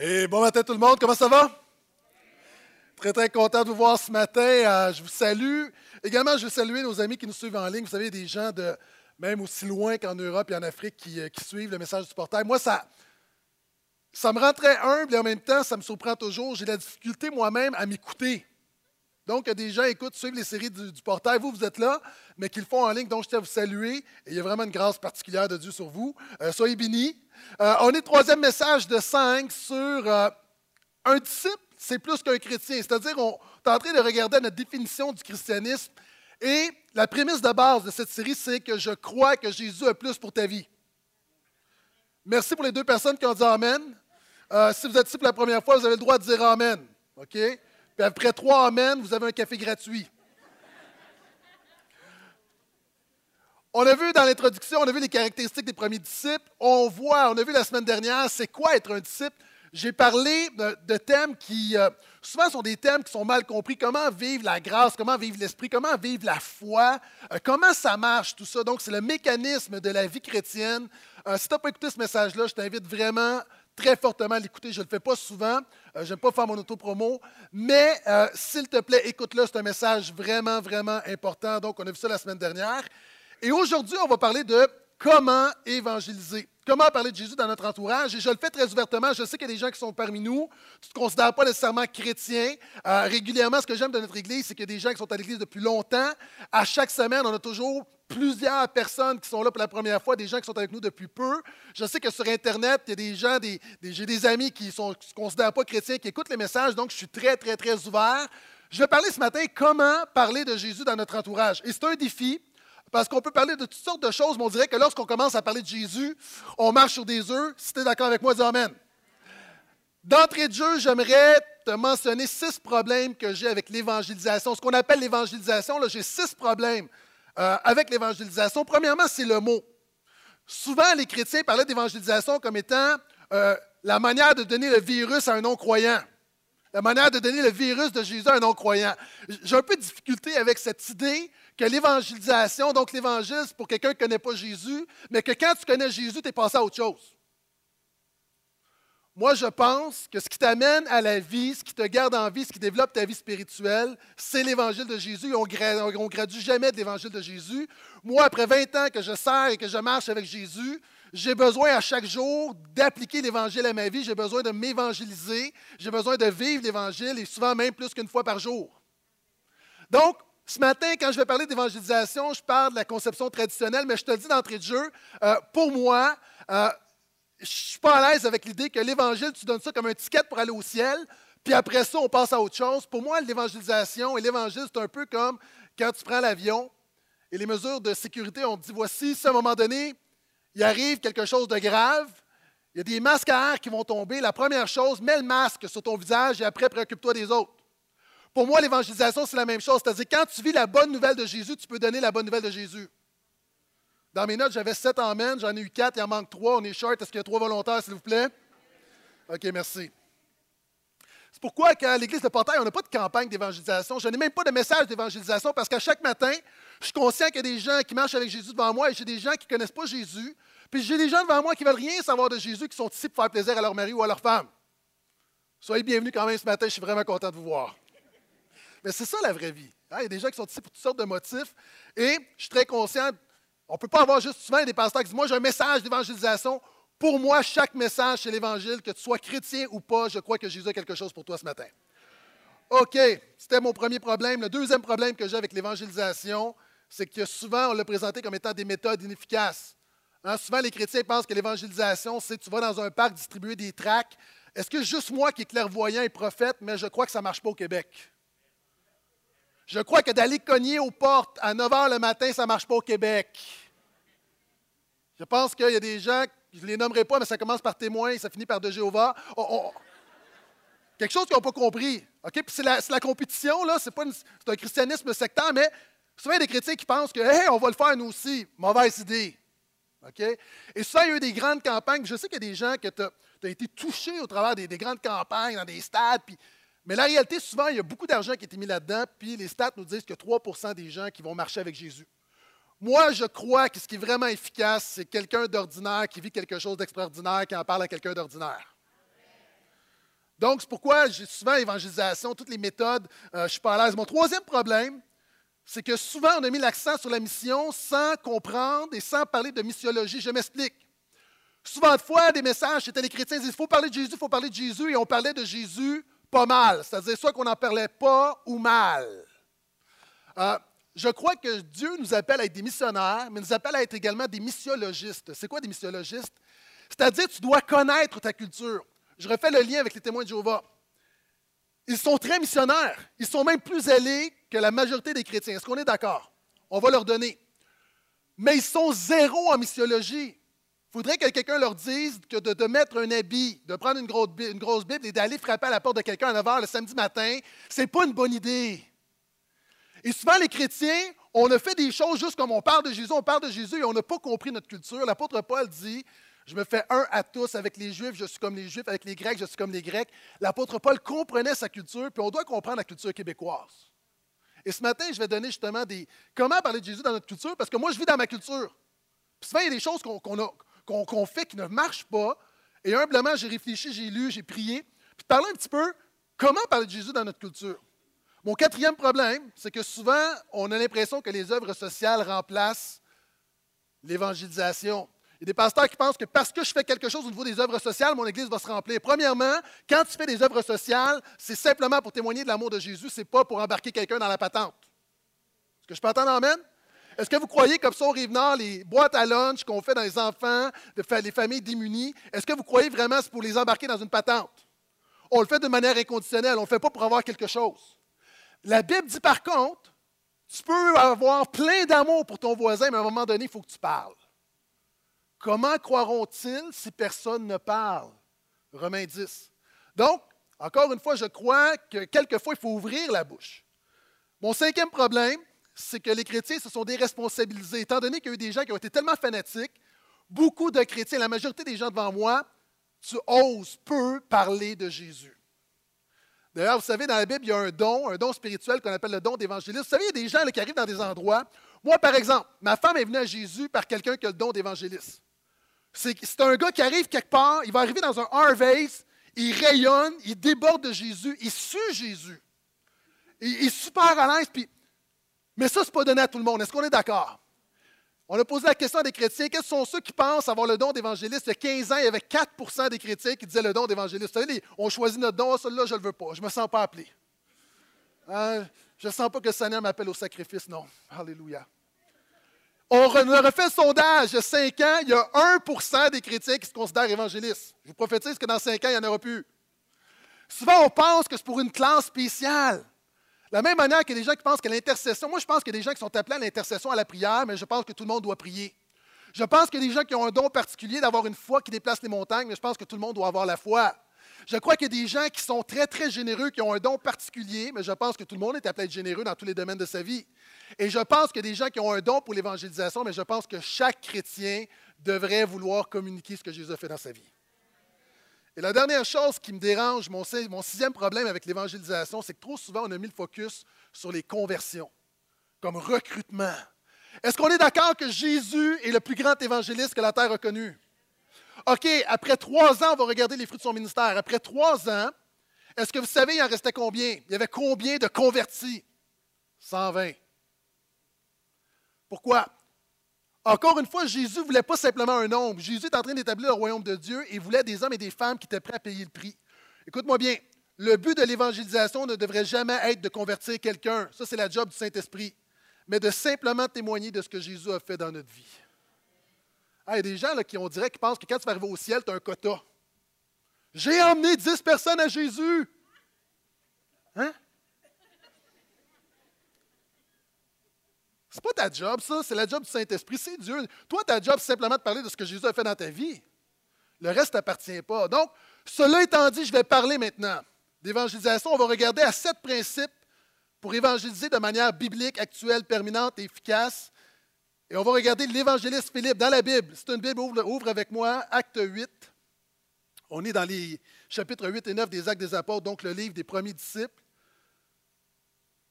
Et bon matin tout le monde, comment ça va? Très très content de vous voir ce matin. Euh, je vous salue. Également, je veux saluer nos amis qui nous suivent en ligne. Vous savez, des gens même aussi loin qu'en Europe et en Afrique qui, euh, suivent le message du portail. Moi, ça, me rend très humble et en même temps, ça me surprend toujours. J'ai la difficulté moi-même à m'écouter. Donc, des gens écoutent, suivent les séries du, portail. Vous, vous êtes là, mais qui le font en ligne. Donc, je tiens à vous saluer. Il y a vraiment une grâce particulière de Dieu sur vous. Euh, soyez bénis. Euh, on est troisième message de cinq sur euh, un disciple, c'est plus qu'un chrétien. C'est-à-dire, on est en train de regarder notre définition du christianisme. Et la prémisse de base de cette série, c'est que je crois que Jésus a plus pour ta vie. Merci pour les deux personnes qui ont dit Amen. si vous êtes ici pour la première fois, vous avez le droit de dire Amen. Puis après trois Amen, vous avez un café gratuit. On a vu dans l'introduction, on a vu les caractéristiques des premiers disciples. On voit, on a vu la semaine dernière, c'est quoi être un disciple. J'ai parlé de, thèmes qui, euh, souvent, sont des thèmes qui sont mal compris. Comment vivre la grâce, comment vivre l'esprit, comment vivre la foi, euh, comment ça marche, tout ça. Donc, c'est le mécanisme de la vie chrétienne. Euh, si tu n'as pas écouté ce message-là, je t'invite vraiment très fortement à l'écouter. Je ne le fais pas souvent. Euh, je n'aime pas faire mon auto-promo. Mais s'il te plaît, écoute-le. C'est un message vraiment, vraiment important. Donc, on a vu ça la semaine dernière. Et aujourd'hui, on va parler de comment évangéliser. Comment parler de Jésus dans notre entourage? Et je le fais très ouvertement. Je sais qu'il y a des gens qui sont parmi nous. Tu ne te considères pas nécessairement chrétien. Euh, régulièrement, ce que j'aime de notre Église, c'est qu'il y a des gens qui sont à l'Église depuis longtemps. À chaque semaine, on a toujours plusieurs personnes qui sont là pour la première fois, des gens qui sont avec nous depuis peu. Je sais que sur Internet, il y a des gens, j'ai des amis qui ne se considèrent pas chrétiens, qui écoutent les messages, donc je suis très, très, très ouvert. Je vais parler ce matin comment parler de Jésus dans notre entourage. Et c'est un défi, parce qu'on peut parler de toutes sortes de choses, mais on dirait que lorsqu'on commence à parler de Jésus, on marche sur des œufs. Si tu es d'accord avec moi, dis. D'entrée de jeu, j'aimerais te mentionner six problèmes que j'ai avec l'évangélisation. Ce qu'on appelle l'évangélisation, j'ai six problèmes euh, avec l'évangélisation. Premièrement, c'est le mot. Souvent, les chrétiens parlaient d'évangélisation comme étant euh, la manière de donner le virus à un non-croyant. La manière de donner le virus de Jésus à un non-croyant. J'ai un peu de difficulté avec cette idée que l'évangélisation, donc l'évangile, pour quelqu'un qui ne connaît pas Jésus, mais que quand tu connais Jésus, tu es passé à autre chose. Moi, je pense que ce qui t'amène à la vie, ce qui te garde en vie, ce qui développe ta vie spirituelle, c'est l'Évangile de Jésus. On ne gradue jamais de l'Évangile de Jésus. Moi, après 20 ans que je sers et que je marche avec Jésus, j'ai besoin à chaque jour d'appliquer l'Évangile à ma vie. J'ai besoin de m'évangéliser. J'ai besoin de vivre l'Évangile et souvent même plus qu'une fois par jour. Donc, ce matin, quand je vais parler d'évangélisation, je parle de la conception traditionnelle, mais je te dis d'entrée de jeu, euh, pour moi, euh, je ne suis pas à l'aise avec l'idée que l'Évangile, tu donnes ça comme un ticket pour aller au ciel, puis après ça, on passe à autre chose. Pour moi, l'évangélisation et l'Évangile, c'est un peu comme quand tu prends l'avion et les mesures de sécurité, on te dit voici, si à un moment donné, il arrive quelque chose de grave, il y a des masques à air qui vont tomber. La première chose, mets le masque sur ton visage et après, préoccupe-toi des autres. Pour moi, l'évangélisation, c'est la même chose. C'est-à-dire, quand tu vis la bonne nouvelle de Jésus, tu peux donner la bonne nouvelle de Jésus. Dans mes notes, j'avais sept amens, j'en ai eu quatre, il en manque trois. On est short. Est-ce qu'il y a trois volontaires, s'il vous plaît? OK, merci. C'est pourquoi, qu'à l'Église de Portail, on n'a pas de campagne d'évangélisation. Je n'ai même pas de message d'évangélisation parce qu'à chaque matin, je suis conscient qu'il y a des gens qui marchent avec Jésus devant moi et j'ai des gens qui ne connaissent pas Jésus. Puis j'ai des gens devant moi qui ne veulent rien savoir de Jésus, qui sont ici pour faire plaisir à leur mari ou à leur femme. Soyez bienvenus quand même ce matin, je suis vraiment content de vous voir. Mais c'est ça la vraie vie. Hein. Il y a des gens qui sont ici pour toutes sortes de motifs et je suis très conscient on ne peut pas avoir juste souvent des pasteurs qui disent Moi, j'ai un message d'évangélisation. Pour moi, chaque message, c'est l'Évangile, que tu sois chrétien ou pas, je crois que Jésus a quelque chose pour toi ce matin. OK, c'était mon premier problème. Le deuxième problème que j'ai avec l'évangélisation, c'est que souvent, on l'a présenté comme étant des méthodes inefficaces. Hein, souvent, les chrétiens pensent que l'évangélisation, c'est tu vas dans un parc distribuer des tracts. Est-ce que juste moi qui est clairvoyant et prophète, mais je crois que ça ne marche pas au Québec? Je crois que d'aller cogner aux portes à 9 h le matin, ça ne marche pas au Québec. Je pense qu'il y a des gens, je ne les nommerai pas, mais ça commence par témoin et ça finit par de Jéhovah. quelque chose qu'ils n'ont pas compris. Puis c'est la, compétition, là, c'est, pas un christianisme sectaire, mais souvent il y a des chrétiens qui pensent que on va le faire nous aussi. Mauvaise idée. Et ça, il y a eu des grandes campagnes. Je sais qu'il y a des gens qui ont été touchés au travers des, des, grandes campagnes dans des stades, puis mais la réalité, souvent, il y a beaucoup d'argent qui a été mis là-dedans, puis les stats nous disent que 3% des gens qui vont marcher avec Jésus. Moi, je crois que ce qui est vraiment efficace, c'est quelqu'un d'ordinaire qui vit quelque chose d'extraordinaire, qui en parle à quelqu'un d'ordinaire. Donc, c'est pourquoi j'ai souvent évangélisation, toutes les méthodes, euh, je ne suis pas à l'aise. Mon troisième problème, c'est que souvent on a mis l'accent sur la mission sans comprendre et sans parler de missiologie. Je m'explique. Souvent de fois, des messages, c'était les chrétiens disent il faut parler de Jésus, il faut parler de Jésus, et on parlait de Jésus pas mal. C'est-à-dire soit qu'on n'en parlait pas ou mal. Euh, je crois que Dieu nous appelle à être des missionnaires, mais nous appelle à être également des missiologistes. C'est quoi des missiologistes? C'est-à-dire, tu dois connaître ta culture. Je refais le lien avec les témoins de Jéhovah. Ils sont très missionnaires. Ils sont même plus zélés que la majorité des chrétiens. Est-ce qu'on est, d'accord? On va leur donner. Mais ils sont zéro en missiologie. Il faudrait que quelqu'un leur dise que de, mettre un habit, de prendre une grosse, Bible et d'aller frapper à la porte de quelqu'un à 9 h le samedi matin, ce n'est pas une bonne idée. Et souvent, les chrétiens, on a fait des choses juste comme on parle de Jésus, on parle de Jésus et on n'a pas compris notre culture. L'apôtre Paul dit Je me fais un à tous avec les Juifs, je suis comme les Juifs, avec les Grecs, je suis comme les Grecs. L'apôtre Paul comprenait sa culture, puis on doit comprendre la culture québécoise. Et ce matin, je vais donner justement des. Comment parler de Jésus dans notre culture? Parce que moi, je vis dans ma culture. Puis souvent, il y a des choses qu'on fait qui ne marchent pas. Et humblement, j'ai réfléchi, j'ai lu, j'ai prié. Puis parler un petit peu comment parler de Jésus dans notre culture? Mon quatrième problème, c'est que souvent, on a l'impression que les œuvres sociales remplacent l'évangélisation. Il y a des pasteurs qui pensent que parce que je fais quelque chose au niveau des œuvres sociales, mon Église va se remplir. Premièrement, quand tu fais des œuvres sociales, c'est simplement pour témoigner de l'amour de Jésus, ce n'est pas pour embarquer quelqu'un dans la patente. Est-ce que je peux entendre Amen? Est-ce que vous croyez, comme ça au Rive-Nord, les boîtes à lunch qu'on fait dans les enfants, les familles démunies, est-ce que vous croyez vraiment que c'est pour les embarquer dans une patente? On le fait de manière inconditionnelle, on ne le fait pas pour avoir quelque chose. La Bible dit par contre, tu peux avoir plein d'amour pour ton voisin, mais à un moment donné, il faut que tu parles. Comment croiront-ils si personne ne parle? Romains 10. Donc, encore une fois, je crois que quelquefois, il faut ouvrir la bouche. Mon cinquième problème, c'est que les chrétiens se sont déresponsabilisés. Étant donné qu'il y a eu des gens qui ont été tellement fanatiques, beaucoup de chrétiens, la majorité des gens devant moi, tu oses peu parler de Jésus. D'ailleurs, vous savez, dans la Bible, il y a un don, un don spirituel qu'on appelle le don d'évangéliste. Vous savez, il y a des gens qui arrivent dans des endroits. Moi, par exemple, ma femme est venue à Jésus par quelqu'un qui a le don d'évangéliste. C'est un gars qui arrive quelque part, il va arriver dans un Harvest, il rayonne, il déborde de Jésus, il sue Jésus. Il, est super à l'aise. Mais ça, ce n'est pas donné à tout le monde. Est-ce qu'on est, d'accord? On a posé la question à des chrétiens. Quels sont ceux qui pensent avoir le don d'évangéliste? Il y a 15 ans, il y avait 4% des chrétiens qui disaient le don d'évangéliste. Vous savez, on choisit notre don. Ah, celui-là, je ne le veux pas. Je ne me sens pas appelé. Hein? Je ne sens pas que le Seigneur m'appelle au sacrifice. Non. Alléluia. On a refait le sondage il y a 5 ans. Il y a 1% des chrétiens qui se considèrent évangélistes. Je vous prophétise que dans 5 ans, il n'y en aura plus. Souvent, on pense que c'est pour une classe spéciale. La même manière qu'il y a des gens qui pensent que l'intercession, moi je pense qu'il y a des gens qui sont appelés à l'intercession, à la prière, mais je pense que tout le monde doit prier. Je pense qu'il y a des gens qui ont un don particulier d'avoir une foi qui déplace les montagnes, mais je pense que tout le monde doit avoir la foi. Je crois qu'il y a des gens qui sont très, très généreux, qui ont un don particulier, mais je pense que tout le monde est appelé à être généreux dans tous les domaines de sa vie. Et je pense qu'il y a des gens qui ont un don pour l'évangélisation, mais je pense que chaque chrétien devrait vouloir communiquer ce que Jésus a fait dans sa vie. Et la dernière chose qui me dérange, mon, sixième problème avec l'évangélisation, c'est que trop souvent, on a mis le focus sur les conversions, comme recrutement. Est-ce qu'on est, d'accord que Jésus est le plus grand évangéliste que la terre a connu? OK, après trois ans, on va regarder les fruits de son ministère. Après trois ans, est-ce que vous savez, il en restait combien? Il y avait combien de convertis? 120. Pourquoi? Encore une fois, Jésus ne voulait pas simplement un nombre. Jésus est en train d'établir le royaume de Dieu et voulait des hommes et des femmes qui étaient prêts à payer le prix. Écoute-moi bien, le but de l'évangélisation ne devrait jamais être de convertir quelqu'un. Ça, c'est la job du Saint-Esprit. Mais de simplement témoigner de ce que Jésus a fait dans notre vie. Ah, il y a des gens qui, on dirait, qui pensent que quand tu vas arriver au ciel, tu as un quota. J'ai emmené dix personnes à Jésus. Hein? N'est pas ta job, ça. C'est la job du Saint-Esprit. C'est Dieu. Toi, ta job, c'est simplement de parler de ce que Jésus a fait dans ta vie. Le reste t'appartient pas. Donc, cela étant dit, je vais parler maintenant d'évangélisation. On va regarder à sept principes pour évangéliser de manière biblique, actuelle, permanente et efficace. Et on va regarder l'évangéliste Philippe dans la Bible. C'est une Bible, ouvre, ouvre avec moi, acte 8. On est dans les chapitres 8 et 9 des Actes des Apôtres, donc le livre des premiers disciples.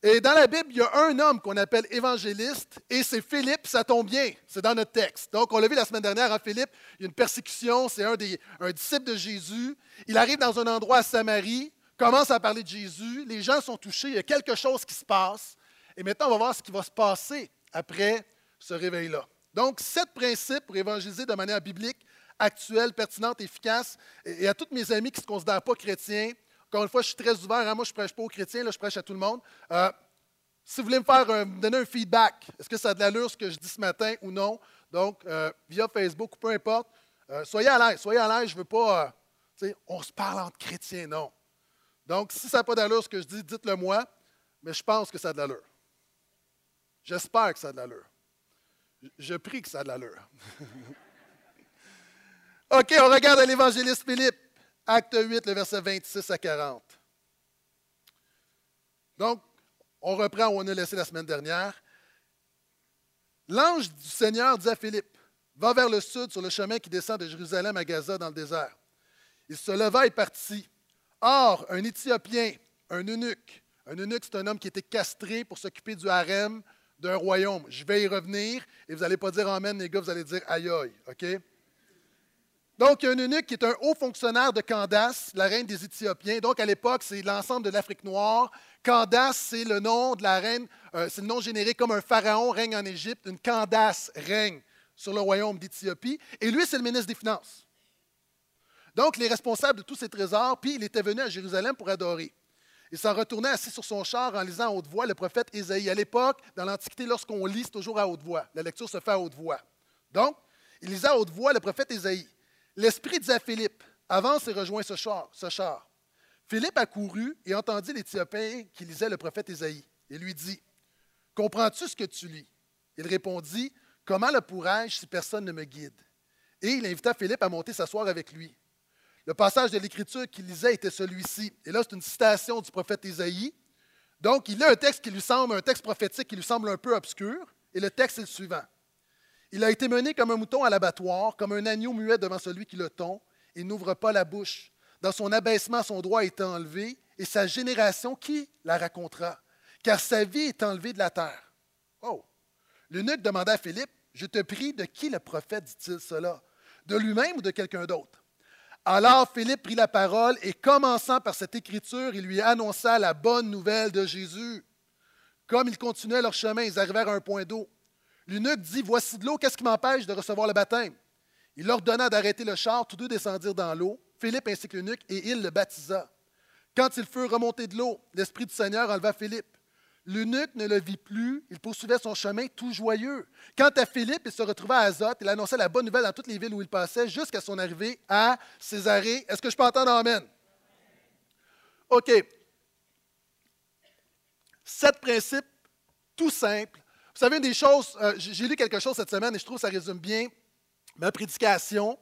Et dans la Bible, il y a un homme qu'on appelle évangéliste, et c'est Philippe, ça tombe bien, c'est dans notre texte. Donc, on l'a vu la semaine dernière, à Philippe, il y a une persécution, c'est un, des, un disciple de Jésus. Il arrive dans un endroit à Samarie, commence à parler de Jésus, les gens sont touchés, il y a quelque chose qui se passe. Et maintenant, on va voir ce qui va se passer après ce réveil-là. Donc, sept principes pour évangéliser de manière biblique, actuelle, pertinente, efficace. Et à tous mes amis qui ne se considèrent pas chrétiens, encore une fois, je suis très ouvert. Hein. Moi, je ne prêche pas aux chrétiens, je prêche à tout le monde. Euh, si vous voulez me faire donner un feedback, est-ce que ça a de l'allure ce que je dis ce matin ou non? Donc, euh, via Facebook ou peu importe, euh, soyez à l'aise. Soyez à l'aise. Je ne veux pas. on se parle entre chrétiens, non. Donc, si ça n'a pas d'allure ce que je dis, dites-le moi, mais je pense que ça a de l'allure. J'espère que ça a de l'allure. Je prie que ça a de l'allure. OK, on regarde l'évangéliste Philippe. Acte 8, le verset 26 à 40. Donc, on reprend où on a laissé la semaine dernière. L'ange du Seigneur dit à Philippe, va vers le sud sur le chemin qui descend de Jérusalem à Gaza dans le désert. Il se leva et partit. Or, un Éthiopien, un eunuque, un eunuque, c'est un homme qui était castré pour s'occuper du harem d'un royaume. Je vais y revenir et vous n'allez pas dire Amen, les gars, vous allez dire aïe aïe, OK? Donc, un eunuque qui est un haut fonctionnaire de Candace, la reine des Éthiopiens. Donc, à l'époque, c'est l'ensemble de l'Afrique noire. Candace, c'est le nom de la reine, euh, c'est le nom généré comme un pharaon règne en Égypte. Une Candace règne sur le royaume d'Éthiopie. Et lui, c'est le ministre des Finances. Donc, il est responsable de tous ces trésors, puis il était venu à Jérusalem pour adorer. Il s'en retournait assis sur son char en lisant à haute voix le prophète Ésaïe. À l'époque, dans l'Antiquité, lorsqu'on lit, c'est toujours à haute voix. La lecture se fait à haute voix. Donc, il lisait à haute voix le prophète Ésaïe. L'Esprit dit à Philippe, avance et rejoins ce char. Philippe accourut et entendit l'Éthiopien qui lisait le prophète Ésaïe et lui dit, Comprends-tu ce que tu lis? Il répondit, Comment le pourrais-je si personne ne me guide? Et il invita Philippe à monter s'asseoir avec lui. Le passage de l'Écriture qu'il lisait était celui-ci. Et là, c'est une citation du prophète Ésaïe. Donc, il a un texte qui lui semble, un texte prophétique qui lui semble un peu obscur. Et le texte est le suivant. Il a été mené comme un mouton à l'abattoir, comme un agneau muet devant celui qui le tond. Il n'ouvre pas la bouche. Dans son abaissement, son droit est enlevé, et sa génération, qui la racontera? Car sa vie est enlevée de la terre. Oh! L'eunuque demanda à Philippe, Je te prie, de qui le prophète dit-il cela? De lui-même ou de quelqu'un d'autre? Alors Philippe prit la parole et commençant par cette écriture, il lui annonça la bonne nouvelle de Jésus. Comme ils continuaient leur chemin, ils arrivèrent à un point d'eau. L'eunuque dit Voici de l'eau, qu'est-ce qui m'empêche de recevoir le baptême? Il leur donna d'arrêter le char, tous deux descendirent dans l'eau, Philippe ainsi que l'eunuque, et il le baptisa. Quand ils furent remontés de l'eau, l'Esprit du Seigneur enleva Philippe. L'eunuque ne le vit plus, il poursuivait son chemin tout joyeux. Quant à Philippe, il se retrouva à Azote, il annonçait la bonne nouvelle dans toutes les villes où il passait, jusqu'à son arrivée à Césarée. Est-ce que je peux entendre Amen? OK. Sept principes tout simples vous savez, une des choses, euh, j'ai lu quelque chose cette semaine et je trouve que ça résume bien ma prédication.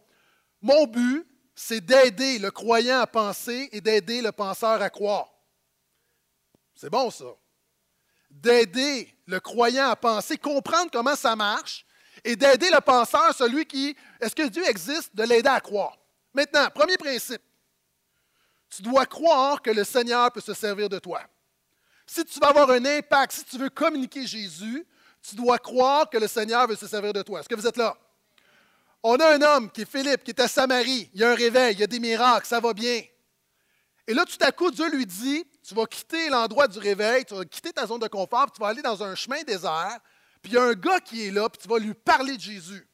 Mon but, c'est d'aider le croyant à penser et d'aider le penseur à croire. C'est bon ça. D'aider le croyant à penser, comprendre comment ça marche et d'aider le penseur, celui qui, est-ce que Dieu existe, de l'aider à croire? Maintenant, premier principe, tu dois croire que le Seigneur peut se servir de toi. Si tu veux avoir un impact, si tu veux communiquer Jésus, tu dois croire que le Seigneur veut se servir de toi. Est-ce que vous êtes là? On a un homme qui est Philippe, qui est à Samarie. Il y a un réveil, il y a des miracles, ça va bien. Et là, tout à coup, Dieu lui dit Tu vas quitter l'endroit du réveil, tu vas quitter ta zone de confort, puis tu vas aller dans un chemin désert, puis il y a un gars qui est là, puis tu vas lui parler de Jésus.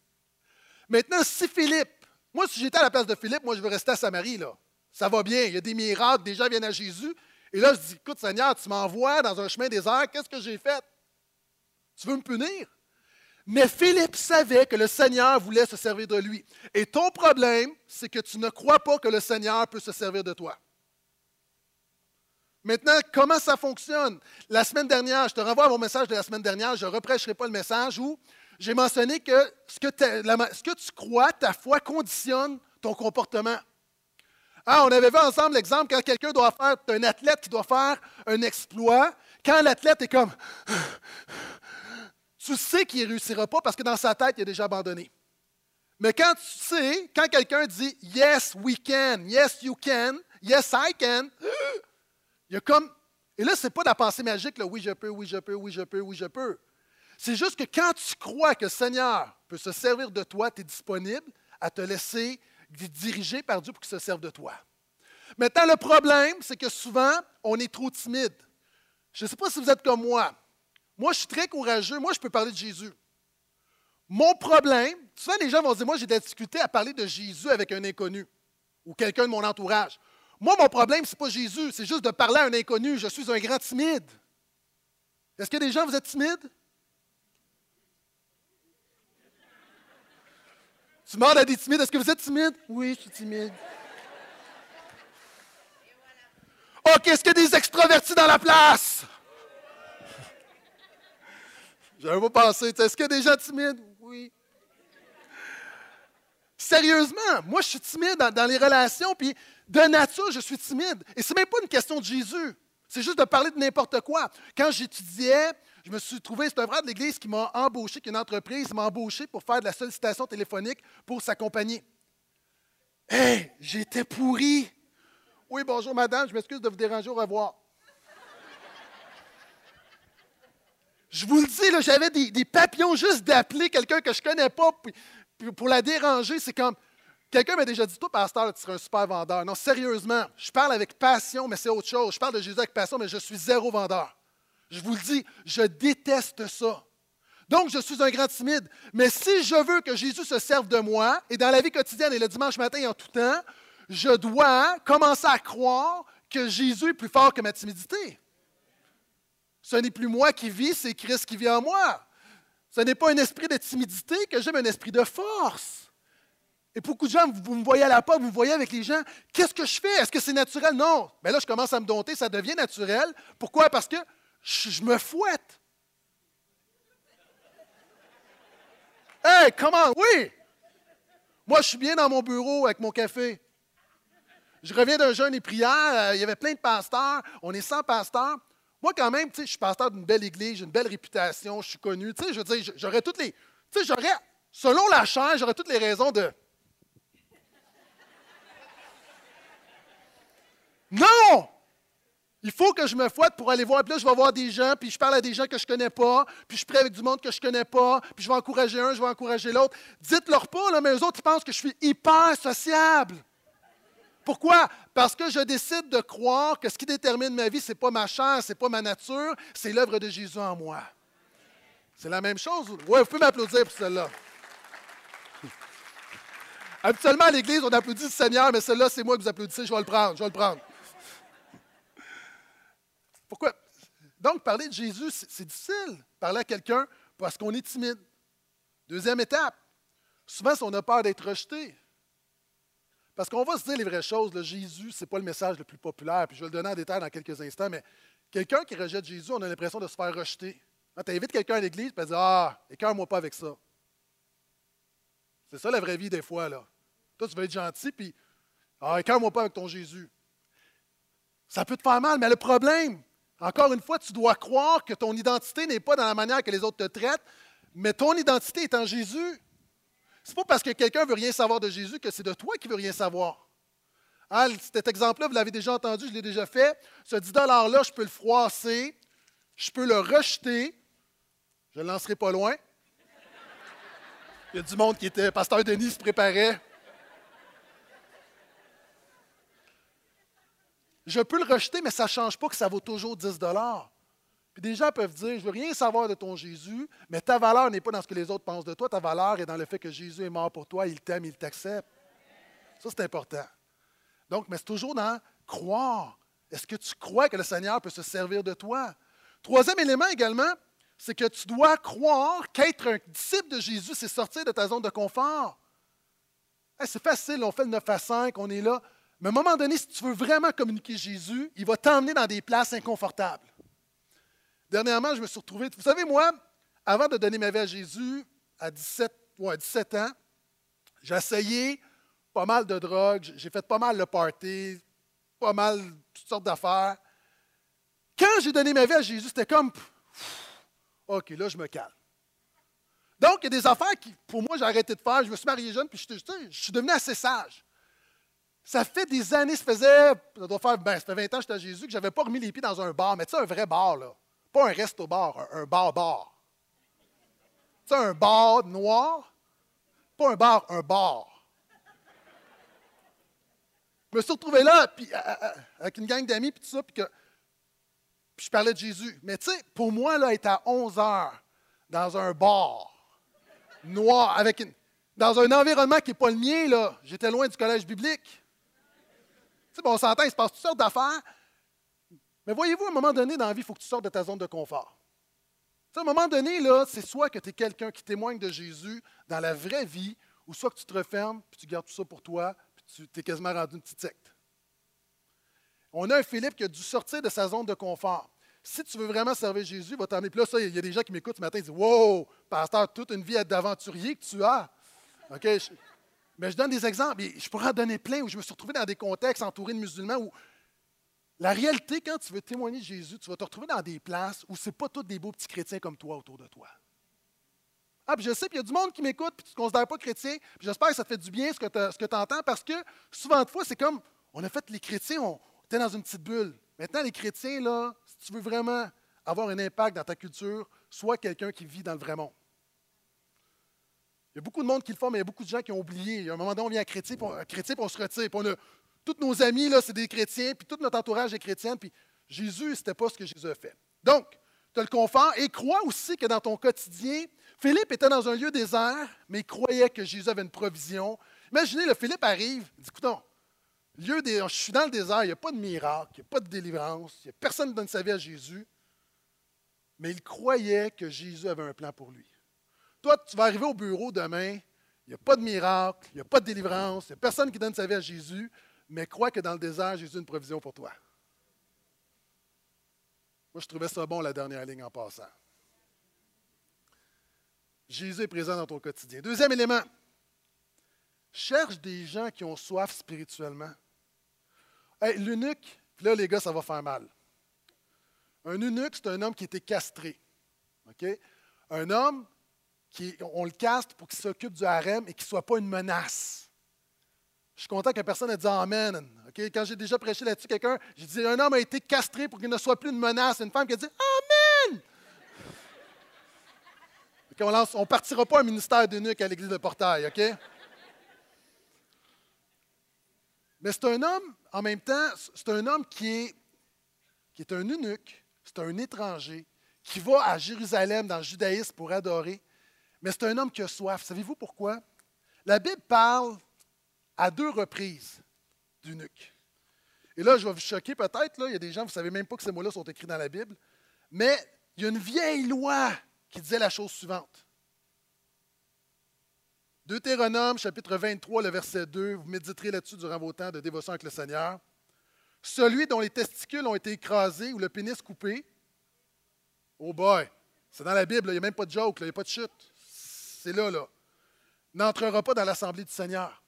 Maintenant, si Philippe, moi, si j'étais à la place de Philippe, moi, je veux rester à Samarie, là. Ça va bien, il y a des miracles, des gens viennent à Jésus. Et là, je dis Écoute, Seigneur, tu m'envoies dans un chemin désert, qu'est-ce que j'ai fait? Tu veux me punir? Mais Philippe savait que le Seigneur voulait se servir de lui. Et ton problème, c'est que tu ne crois pas que le Seigneur peut se servir de toi. Maintenant, comment ça fonctionne? La semaine dernière, je te renvoie à mon message de la semaine dernière, je ne reprêcherai pas le message où j'ai mentionné que ce que, tu crois, ta foi conditionne ton comportement. Ah, on avait vu ensemble l'exemple quand quelqu'un doit faire, un athlète qui doit faire un exploit, quand l'athlète est comme tu sais qu'il ne réussira pas parce que dans sa tête, il a déjà abandonné. Mais quand tu sais, quand quelqu'un dit Yes, we can, yes, you can, yes, I can, il y a comme. Et là, ce n'est pas de la pensée magique, là, oui, je peux, oui, je peux, oui, je peux, oui, je peux. C'est juste que quand tu crois que le Seigneur peut se servir de toi, tu es disponible à te laisser diriger par Dieu pour qu'il se serve de toi. Maintenant, le problème, c'est que souvent, on est trop timide. Je ne sais pas si vous êtes comme moi. Moi, je suis très courageux. Moi, je peux parler de Jésus. Mon problème, souvent les gens vont dire, moi, j'ai de la difficulté à parler de Jésus avec un inconnu ou quelqu'un de mon entourage. Moi, mon problème, ce n'est pas Jésus, c'est juste de parler à un inconnu. Je suis un grand timide. Est-ce que des gens, vous êtes timides? Tu demandes à des timides, est-ce que vous êtes timide? Oui, je suis timide. OK, est-ce qu'il y a des extravertis dans la place? J'avais pas pensé. Est-ce qu'il y a des gens? Oui. Sérieusement, moi, je suis timide dans, les relations, puis de nature, je suis timide. Et ce n'est même pas une question de Jésus. C'est juste de parler de n'importe quoi. Quand j'étudiais, je me suis trouvé, c'est un frère de l'Église qui m'a embauché, qui une entreprise, m'a embauché pour faire de la sollicitation téléphonique pour s'accompagner. Hé, j'étais pourri. Oui, bonjour madame, je m'excuse de vous déranger, au revoir. Je vous le dis, j'avais des, papillons juste d'appeler quelqu'un que je ne connais pas pour la déranger. C'est comme. Quelqu'un m'a déjà dit Toi, pasteur, tu serais un super vendeur. Non, sérieusement, je parle avec passion, mais c'est autre chose. Je parle de Jésus avec passion, mais je suis zéro vendeur. Je vous le dis, je déteste ça. Donc, je suis un grand timide. Mais si je veux que Jésus se serve de moi, et dans la vie quotidienne et le dimanche matin et en tout temps, je dois commencer à croire que Jésus est plus fort que ma timidité. Ce n'est plus moi qui vis, c'est Christ qui vit en moi. Ce n'est pas un esprit de timidité que j'aime, un esprit de force. Et beaucoup de gens, vous me voyez à la porte, vous me voyez avec les gens, qu'est-ce que je fais? Est-ce que c'est naturel? Non. Mais là, je commence à me dompter, ça devient naturel. Pourquoi? Parce que je, me fouette. Hey, comment? Oui! Moi, je suis bien dans mon bureau avec mon café. Je reviens d'un jeûne et prière. Euh, il y avait plein de pasteurs. On est 100 pasteurs. Moi, quand même, je suis pasteur d'une belle église, j'ai une belle réputation, je suis connu. Je veux dire, j'aurais toutes les. Tu sais, j'aurais, selon la chair, j'aurais toutes les raisons de. Non! Il faut que je me fouette pour aller voir. Puis là, je vais voir des gens, puis je parle à des gens que je ne connais pas, puis je prie avec du monde que je ne connais pas, puis je vais encourager un, je vais encourager l'autre. Dites-leur pas, là, mais eux autres, ils pensent que je suis hyper sociable. Pourquoi? Parce que je décide de croire que ce qui détermine ma vie, ce n'est pas ma chair, ce n'est pas ma nature, c'est l'œuvre de Jésus en moi. C'est la même chose. Oui, vous pouvez m'applaudir pour celle-là. Habituellement, à l'Église, on applaudit le Seigneur, mais celle-là, c'est moi que vous applaudissez. Je vais le prendre. Je vais le prendre. Pourquoi? Donc, parler de Jésus, c'est difficile. Parler à quelqu'un parce qu'on est timide. Deuxième étape. Souvent, si on a peur d'être rejeté. Parce qu'on va se dire les vraies choses. Jésus, ce n'est pas le message le plus populaire, puis je vais le donner en détail dans quelques instants, mais quelqu'un qui rejette Jésus, on a l'impression de se faire rejeter. Quand tu invites quelqu'un à l'église, tu dis Ah, écœure-moi pas avec ça. C'est ça la vraie vie des fois. là. Toi, tu veux être gentil, puis Ah, écœure-moi pas avec ton Jésus. Ça peut te faire mal, mais le problème, encore une fois, tu dois croire que ton identité n'est pas dans la manière que les autres te traitent, mais ton identité est en Jésus. Ce n'est pas parce que quelqu'un veut rien savoir de Jésus que c'est de toi qui veut rien savoir. Hein, cet exemple-là, vous l'avez déjà entendu, je l'ai déjà fait. Ce 10 $-là, je peux le froisser, je peux le rejeter. Je ne le lancerai pas loin. Il y a du monde qui était. Pasteur Denis se préparait. Je peux le rejeter, mais ça ne change pas que ça vaut toujours 10 puis des gens peuvent dire, je ne veux rien savoir de ton Jésus, mais ta valeur n'est pas dans ce que les autres pensent de toi, ta valeur est dans le fait que Jésus est mort pour toi, il t'aime, il t'accepte. Ça, c'est important. Donc, mais c'est toujours dans croire. Est-ce que tu crois que le Seigneur peut se servir de toi? Troisième élément également, c'est que tu dois croire qu'être un disciple de Jésus, c'est sortir de ta zone de confort. c'est facile, on fait le 9 à 5, on est là. Mais à un moment donné, si tu veux vraiment communiquer Jésus, il va t'emmener dans des places inconfortables. Dernièrement, je me suis retrouvé. Vous savez, moi, avant de donner ma vie à Jésus, à 17, ouais, 17 ans, j'ai essayé pas mal de drogues, j'ai fait pas mal de party, pas mal toutes sortes d'affaires. Quand j'ai donné ma vie à Jésus, c'était comme OK, là, je me calme. Donc, il y a des affaires qui, pour moi, j'ai arrêté de faire. Je me suis marié jeune, puis je, je suis devenu assez sage. Ça fait des années, ça faisait, ça doit faire, ben, ça fait 20 ans que j'étais à Jésus, que je n'avais pas remis les pieds dans un bar. Mais tu sais, un vrai bar, là. Pas un resto-bar, un, bar-bar. Tu sais, un bar noir? Pas un bar, un bar. Je me suis retrouvé là, puis, avec une gang d'amis, puis tout ça, puis que puis je parlais de Jésus. Mais tu sais, pour moi, là, être à 11 heures dans un bar noir, avec une, dans un environnement qui n'est pas le mien, là, j'étais loin du collège biblique. Tu sais, bon, on s'entend, il se passe toutes sortes d'affaires. Mais voyez-vous, à un moment donné dans la vie, il faut que tu sortes de ta zone de confort. À un moment donné, là, c'est soit que tu es quelqu'un qui témoigne de Jésus dans la vraie vie, ou soit que tu te refermes, puis tu gardes tout ça pour toi, puis tu es quasiment rendu une petite secte. On a un Philippe qui a dû sortir de sa zone de confort. Si tu veux vraiment servir Jésus, il va t'emmener. Puis là, il y a des gens qui m'écoutent ce matin et disent Wow, pasteur, toute une vie d'aventurier que tu as. OK? mais je donne des exemples. je pourrais en donner plein où je me suis retrouvé dans des contextes entourés de musulmans où la réalité, quand tu veux témoigner de Jésus, tu vas te retrouver dans des places où ce n'est pas tous des beaux petits chrétiens comme toi autour de toi. Ah, puis je sais, qu'il y a du monde qui m'écoute, puis tu ne te considères pas chrétien, puis j'espère que ça fait du bien ce que tu entends, parce que souvent de fois, c'est comme, on a fait les chrétiens, on, es dans une petite bulle. Maintenant, les chrétiens, là, si tu veux vraiment avoir un impact dans ta culture, sois quelqu'un qui vit dans le vrai monde. Il y a beaucoup de monde qui le font, mais il y a beaucoup de gens qui ont oublié. Il un moment donné, on vient à chrétien, puis puis on se retire. Puis on a, tous nos amis, là, c'est des chrétiens, puis tout notre entourage est chrétien. Puis Jésus, ce n'était pas ce que Jésus a fait. Donc, tu le confort et crois aussi que dans ton quotidien, Philippe était dans un lieu désert, mais il croyait que Jésus avait une provision. Imaginez, le Philippe arrive, il dit Écoutons, lieu des, je suis dans le désert, il n'y a pas de miracle, il n'y a pas de délivrance, il n'y a personne qui donne sa vie à Jésus. Mais il croyait que Jésus avait un plan pour lui. Toi, tu vas arriver au bureau demain, il n'y a pas de miracle, il n'y a pas de délivrance, il n'y a personne qui donne sa vie à Jésus, mais crois que dans le désert, Jésus a une provision pour toi. Moi, je trouvais ça bon, la dernière ligne en passant. Jésus est présent dans ton quotidien. Deuxième élément, cherche des gens qui ont soif spirituellement. L'eunuque, là, les gars, ça va faire mal. Un eunuque, c'est un homme qui était castré. Un homme qui, on le caste pour qu'il s'occupe du harem et qu'il ne soit pas une menace. Je suis content que personne ait dit Amen. Quand j'ai déjà prêché là-dessus, quelqu'un, j'ai dit un homme a été castré pour qu'il ne soit plus une menace. Une femme qui a dit Amen. on ne partira pas un ministère d'eunuque à l'église de Portail, OK? Mais c'est un homme, en même temps, c'est un homme qui est, qui est un eunuque, c'est un étranger, qui va à Jérusalem dans le judaïsme pour adorer, mais c'est un homme qui a soif. Savez-vous pourquoi? La Bible parle à deux reprises d'eunuque. Et là, je vais vous choquer peut-être, il y a des gens, vous ne savez même pas que ces mots-là sont écrits dans la Bible, mais il y a une vieille loi qui disait la chose suivante. Deutéronome, chapitre 23, le verset 2, vous méditerez là-dessus durant vos temps de dévotion avec le Seigneur. Celui dont les testicules ont été écrasés ou le pénis coupé, oh boy, c'est dans la Bible, il n'y a même pas de joke, il n'y a pas de chute. C'est là, là. N'entrera pas dans l'assemblée du Seigneur.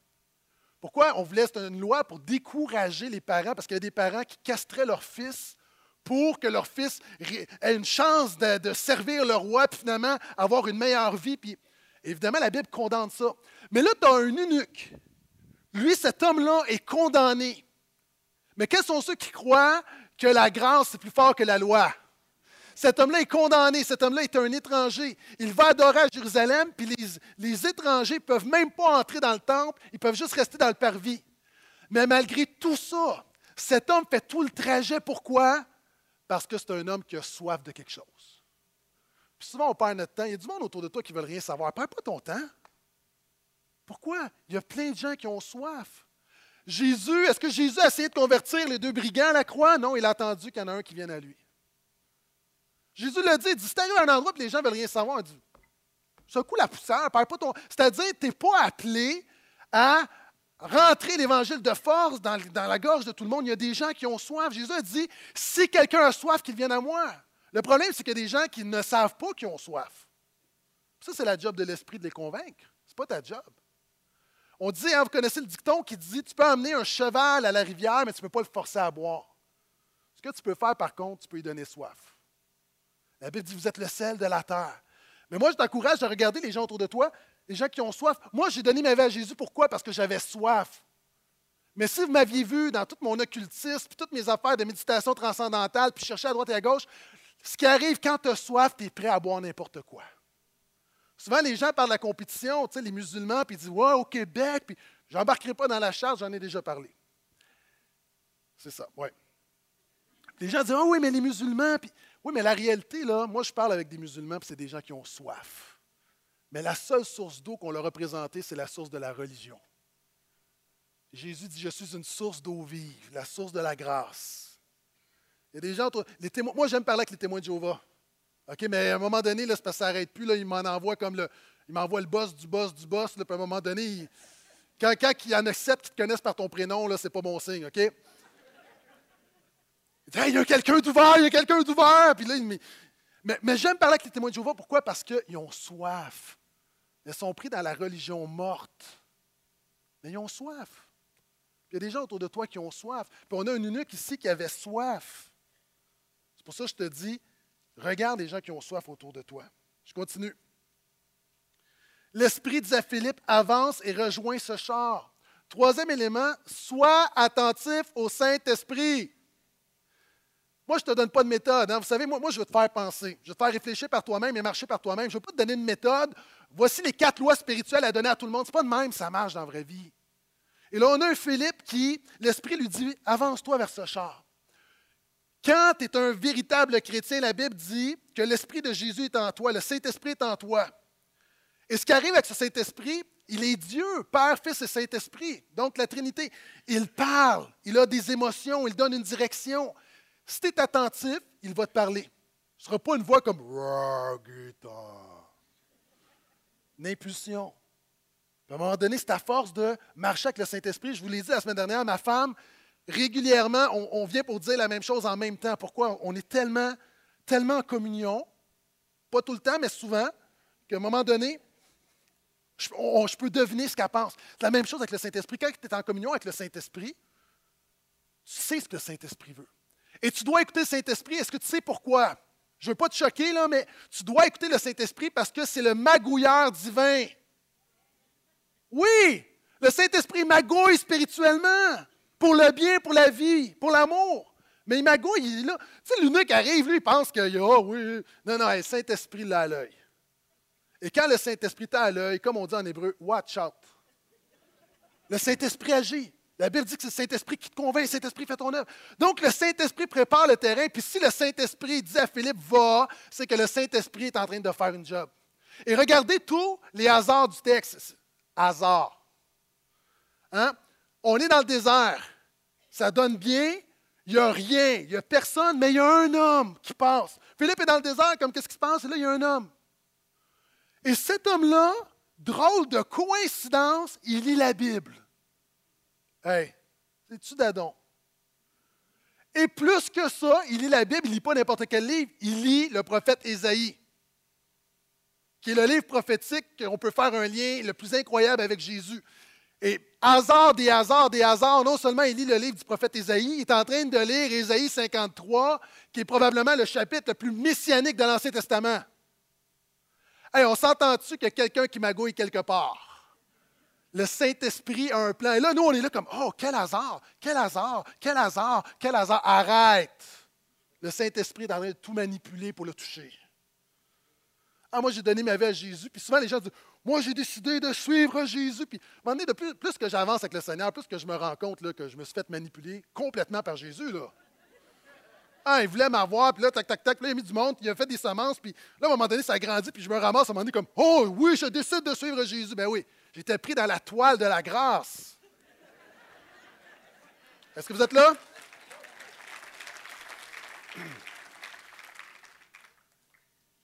Pourquoi on voulait, c'est une loi pour décourager les parents, parce qu'il y a des parents qui castraient leur fils pour que leur fils ait une chance de, servir le roi, puis finalement avoir une meilleure vie. Puis Évidemment, la Bible condamne ça. Mais là, tu as un eunuque. Lui, cet homme-là est condamné. Mais quels sont ceux qui croient que la grâce est plus fort que la loi? Cet homme-là est condamné. Cet homme-là est un étranger. Il va adorer à Jérusalem, puis les, étrangers ne peuvent même pas entrer dans le temple. Ils peuvent juste rester dans le parvis. Mais malgré tout ça, cet homme fait tout le trajet. Pourquoi? Parce que c'est un homme qui a soif de quelque chose souvent, on perd notre temps. Il y a du monde autour de toi qui ne veulent rien savoir. Perds pas ton temps. Pourquoi? Il y a plein de gens qui ont soif. Jésus, est-ce que Jésus a essayé de convertir les deux brigands à la croix? Non, il a attendu qu'il y en a un qui vienne à lui. Jésus l'a dit, il dit, si tu arrives à un endroit où les gens ne veulent rien savoir, il dit, secoue la poussière, perds pas ton... C'est-à-dire, tu n'es pas appelé à rentrer l'évangile de force dans, la gorge de tout le monde. Il y a des gens qui ont soif. Jésus a dit, si quelqu'un a soif, qu'il vienne à moi. Le problème, c'est qu'il y a des gens qui ne savent pas qu'ils ont soif. Ça, c'est la job de l'esprit de les convaincre. Ce n'est pas ta job. On dit, hein, vous connaissez le dicton qui dit Tu peux emmener un cheval à la rivière, mais tu ne peux pas le forcer à boire. Ce que tu peux faire, par contre, tu peux lui donner soif. La Bible dit Vous êtes le sel de la terre. Mais moi, je t'encourage à regarder les gens autour de toi, les gens qui ont soif. Moi, j'ai donné ma vie à Jésus. Pourquoi? Parce que j'avais soif. Mais si vous m'aviez vu dans tout mon occultisme, puis toutes mes affaires de méditation transcendantale, puis chercher à droite et à gauche, ce qui arrive quand tu as soif, tu es prêt à boire n'importe quoi. Souvent, les gens parlent de la compétition, tu sais, les musulmans, puis ils disent Ouais, au Québec, puis j'embarquerai pas dans la charge, j'en ai déjà parlé. C'est ça, oui. Les gens disent Ah oui, mais les musulmans, puis oui, mais la réalité, là, moi, je parle avec des musulmans, puis c'est des gens qui ont soif. Mais la seule source d'eau qu'on leur a présentée, c'est la source de la religion. Jésus dit, je suis une source d'eau vive, la source de la grâce. Il y a des gens, les témoins, moi j'aime parler avec les témoins de Jéhovah. OK, mais à un moment donné, ça s'arrête plus, là, il comme le, il m'envoie le boss du boss du boss, puis à un moment donné, quand, quand, il y en a sept qui te connaissent par ton prénom, là, c'est pas bon signe, OK? Il, dit, il y a quelqu'un d'ouvert, il y a quelqu'un d'ouvert. Puis là, mais, mais j'aime parler avec les témoins de Jéhovah, pourquoi? Parce qu'ils ont soif. Ils sont pris dans la religion morte. Mais ils ont soif. Il y a des gens autour de toi qui ont soif. Puis on a un eunuque ici qui avait soif. C'est pour ça que je te dis, regarde les gens qui ont soif autour de toi. Je continue. L'Esprit, disait Philippe, avance et rejoint ce char. Troisième élément, sois attentif au Saint-Esprit. Moi, je ne te donne pas de méthode. Hein. Vous savez, moi, je veux te faire penser. Je veux te faire réfléchir par toi-même et marcher par toi-même. Je ne veux pas te donner une méthode. Voici les quatre lois spirituelles à donner à tout le monde. Ce n'est pas de même, ça marche dans la vraie vie. Et là, on a un Philippe qui, l'Esprit lui dit, avance-toi vers ce char. Quand tu es un véritable chrétien, la Bible dit que l'Esprit de Jésus est en toi, le Saint-Esprit est en toi. Et ce qui arrive avec ce Saint-Esprit, il est Dieu, Père, Fils et Saint-Esprit. Donc la Trinité, il parle, il a des émotions, il donne une direction. Si tu es attentif, il va te parler. Ce ne sera pas une voix comme une impulsion à un moment donné, c'est à force de marcher avec le Saint-Esprit. Je vous l'ai dit la semaine dernière, ma femme, régulièrement, on, vient pour dire la même chose en même temps. Pourquoi? On est tellement, tellement en communion, pas tout le temps, mais souvent, qu'à un moment donné, je, je peux deviner ce qu'elle pense. C'est la même chose avec le Saint-Esprit. Quand tu es en communion avec le Saint-Esprit, tu sais ce que le Saint-Esprit veut. Et tu dois écouter le Saint-Esprit. Est-ce que tu sais pourquoi? Je ne veux pas te choquer, là, mais tu dois écouter le Saint-Esprit parce que c'est le magouilleur divin. Oui, le Saint-Esprit magouille spirituellement pour le bien, pour la vie, pour l'amour. Mais il magouille, il est là. Tu sais, l'unique arrive, lui, il pense qu'il a, oh, oui. Non, non, le Saint-Esprit l'a à l'œil. Et quand le Saint-Esprit t'a à l'œil, comme on dit en hébreu, watch out. Le Saint-Esprit agit. La Bible dit que c'est le Saint-Esprit qui te convainc, le Saint-Esprit fait ton œuvre. Donc, le Saint-Esprit prépare le terrain, puis si le Saint-Esprit dit à Philippe, va, c'est que le Saint-Esprit est en train de faire une job. Et regardez tous les hasards du texte hasard. Hein? On est dans le désert. Ça donne bien. Il n'y a rien. Il n'y a personne, mais il y a un homme qui passe. Philippe est dans le désert, comme qu'est-ce qui se passe? Et là, il y a un homme. Et cet homme-là, drôle de coïncidence, il lit la Bible. Hey, c'est-tu d'adon? Et plus que ça, il lit la Bible, il ne lit pas n'importe quel livre, il lit le prophète Ésaïe qui est le livre prophétique qu'on peut faire un lien le plus incroyable avec Jésus. Et hasard des hasards des hasards, non seulement il lit le livre du prophète Ésaïe, il est en train de lire Ésaïe 53, qui est probablement le chapitre le plus messianique de l'Ancien Testament. Hey, on s'entend-tu qu'il y a quelqu'un qui magouille quelque part? Le Saint-Esprit a un plan. Et là, nous, on est là comme, oh, quel hasard, quel hasard, quel hasard, quel hasard. Arrête! Le Saint-Esprit est en train de tout manipuler pour le toucher. Ah, moi, j'ai donné ma vie à Jésus. Puis souvent, les gens disent Moi, j'ai décidé de suivre Jésus. Puis, à un moment donné, de plus, plus que j'avance avec le Seigneur, plus que je me rends compte là, que je me suis fait manipuler complètement par Jésus. Là. Ah, il voulait m'avoir, puis là, tac, tac, tac, là, il a mis du monde, il a fait des semences, puis là, à un moment donné, ça a grandi, puis je me ramasse à un moment donné comme Oh, oui, je décide de suivre Jésus. Ben oui, j'étais pris dans la toile de la grâce. Est-ce que vous êtes là?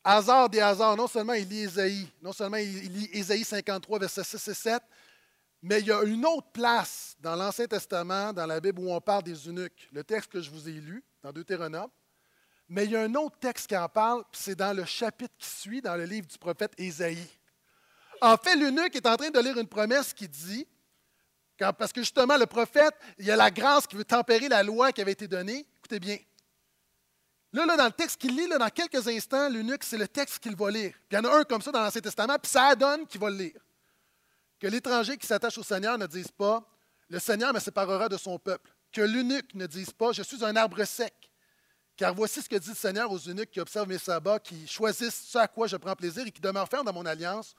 Hasard des hasards, non seulement il lit Ésaïe, non seulement il lit Ésaïe 53, versets 6 et 7, mais il y a une autre place dans l'Ancien Testament, dans la Bible, où on parle des eunuques. Le texte que je vous ai lu, dans Deutéronome. Mais il y a un autre texte qui en parle, c'est dans le chapitre qui suit, dans le livre du prophète Ésaïe. En fait, l'eunuque est en train de lire une promesse qui dit, parce que justement, le prophète, il y a la grâce qui veut tempérer la loi qui avait été donnée. Écoutez bien, Là, là, dans le texte qu'il lit, là, dans quelques instants, l'eunuque, c'est le texte qu'il va lire. il y en a un comme ça dans l'Ancien Testament, puis ça donne qu'il va le lire. Que l'étranger qui s'attache au Seigneur ne dise pas le Seigneur me séparera de son peuple. Que l'eunuque ne dise pas, je suis un arbre sec. Car voici ce que dit le Seigneur aux eunuques qui observent mes sabbats, qui choisissent ce à quoi je prends plaisir et qui demeurent fermes dans mon alliance.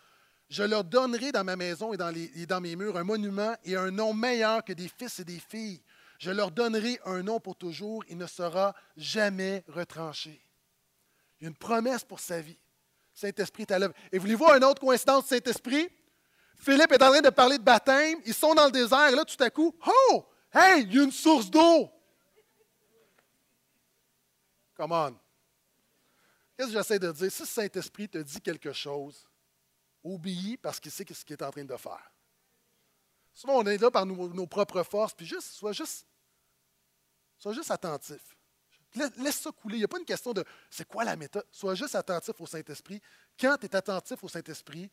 Je leur donnerai dans ma maison et dans, dans mes murs un monument et un nom meilleur que des fils et des filles. Je leur donnerai un nom pour toujours, il ne sera jamais retranché. Une promesse pour sa vie. Saint-Esprit est à l'œuvre. Et voulez-vous une autre coïncidence Saint-Esprit? Philippe est en train de parler de baptême, ils sont dans le désert, et là, tout à coup, oh, hey, il y a une source d'eau. Come on. Qu'est-ce que j'essaie de dire? Si le Saint-Esprit te dit quelque chose, obéis parce qu'il sait ce qu'il est en train de faire. Souvent, on est là par nos, propres forces, puis juste, sois juste, sois juste attentif. Laisse ça couler. Il n'y a pas une question de c'est quoi la méthode? Sois juste attentif au Saint-Esprit. Quand tu es attentif au Saint-Esprit,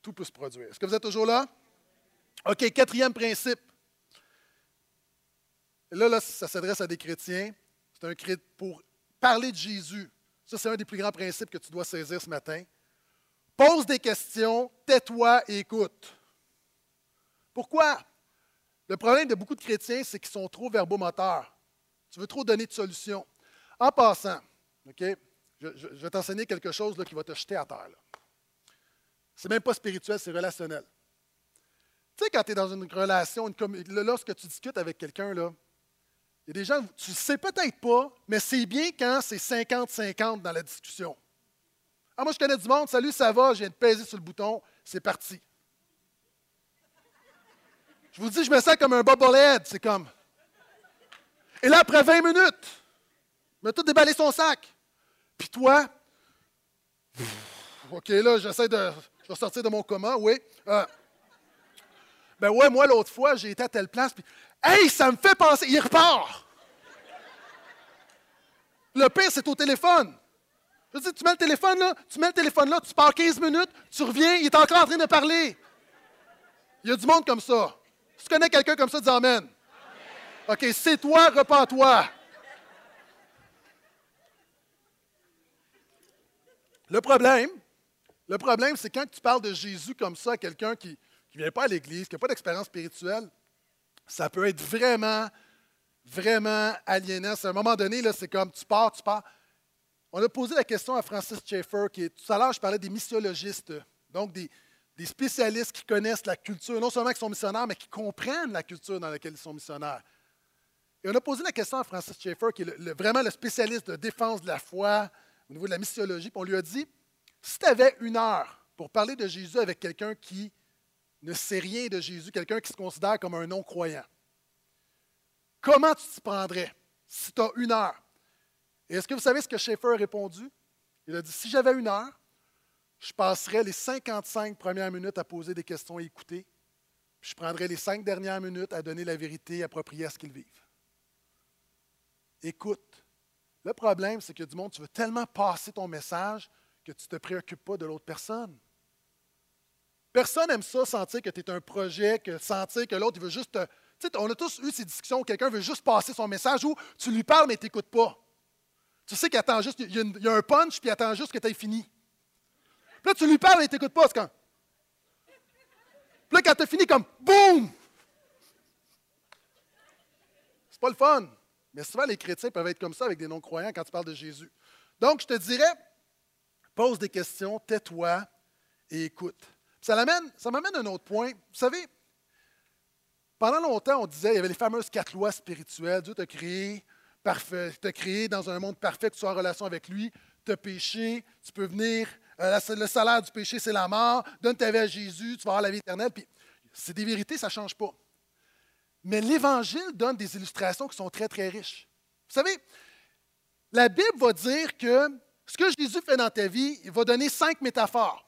tout peut se produire. Est-ce que vous êtes toujours là? OK, quatrième principe. Là, là, ça s'adresse à des chrétiens. C'est un pour parler de Jésus. Ça, c'est un des plus grands principes que tu dois saisir ce matin. Pose des questions, tais-toi et écoute. Pourquoi? Le problème de beaucoup de chrétiens, c'est qu'ils sont trop verbomoteurs. Tu veux trop donner de solutions. En passant, OK, je, vais t'enseigner quelque chose qui va te jeter à terre. C'est même pas spirituel, c'est relationnel. Tu sais, quand tu es dans une relation, une lorsque tu discutes avec quelqu'un, il y a des gens, tu ne sais peut-être pas, mais c'est bien quand c'est 50-50 dans la discussion. Ah, moi, je connais du monde, salut, ça va, je viens de peser sur le bouton, c'est parti. Je vous dis, je me sens comme un bobblehead, c'est comme. Et là, après 20 minutes, il m'a tout déballé son sac. Puis toi, OK, là, j'essaie de. Je vais sortir de mon coma, oui. Euh, ben ouais, moi, l'autre fois, j'ai été à telle place, puis Hey, ça me fait penser. Il repart. Le pire, c'est au téléphone. Je dire, tu mets le téléphone là, tu mets le téléphone là, tu pars 15 minutes, tu reviens, il est encore en train de parler. Il y a du monde comme ça. Si tu connais quelqu'un comme ça, dis Amen. OK, c'est toi, repends-toi. Le problème, le problème, c'est quand tu parles de Jésus comme ça à quelqu'un qui ne vient pas à l'Église, qui n'a pas d'expérience spirituelle, ça peut être vraiment, vraiment aliénant. À un moment donné, c'est comme tu pars, tu pars. On a posé la question à Francis Schaeffer, qui est, tout à l'heure, je parlais des missiologistes, donc des, spécialistes qui connaissent la culture, non seulement qui sont missionnaires, mais qui comprennent la culture dans laquelle ils sont missionnaires. Et on a posé la question à Francis Schaeffer, qui est vraiment le spécialiste de défense de la foi au niveau de la missiologie, puis on lui a dit, si tu avais une heure pour parler de Jésus avec quelqu'un qui ne sait rien de Jésus, quelqu'un qui se considère comme un non-croyant, comment tu t'y prendrais si tu as une heure? Et est-ce que vous savez ce que Schaeffer a répondu? Il a dit, si j'avais une heure, je passerais les 55 premières minutes à poser des questions et écouter, puis je prendrais les cinq dernières minutes à donner la vérité appropriée à ce qu'ils vivent. Écoute. Le problème, c'est que du monde, tu veux tellement passer ton message que tu ne te préoccupes pas de l'autre personne. Personne n'aime ça, sentir que tu es un projet, que sentir que l'autre, veut juste te. Tu sais, on a tous eu ces discussions où quelqu'un veut juste passer son message où tu lui parles, mais tu n'écoutes pas. Tu sais qu'il attend juste, il y, a un punch, puis il attend juste que tu aies fini. Puis là, tu lui parles, mais tu n'écoutes pas. C'est quand. Puis là, quand tu as fini, comme boum! C'est pas le fun. Mais souvent, les chrétiens peuvent être comme ça avec des non-croyants quand tu parles de Jésus. Donc, je te dirais, pose des questions, tais-toi et écoute. Ça m'amène à un autre point. Vous savez, pendant longtemps, on disait, il y avait les fameuses quatre lois spirituelles. Dieu t'a créé parfait, t'a créé dans un monde parfait, tu sois en relation avec lui. Tu as péché, tu peux venir. Euh, le salaire du péché, c'est la mort. Donne ta vie à Jésus, tu vas avoir la vie éternelle. Puis, c'est des vérités, ça ne change pas. Mais l'Évangile donne des illustrations qui sont très, très riches. Vous savez, la Bible va dire que ce que Jésus fait dans ta vie, il va donner cinq métaphores.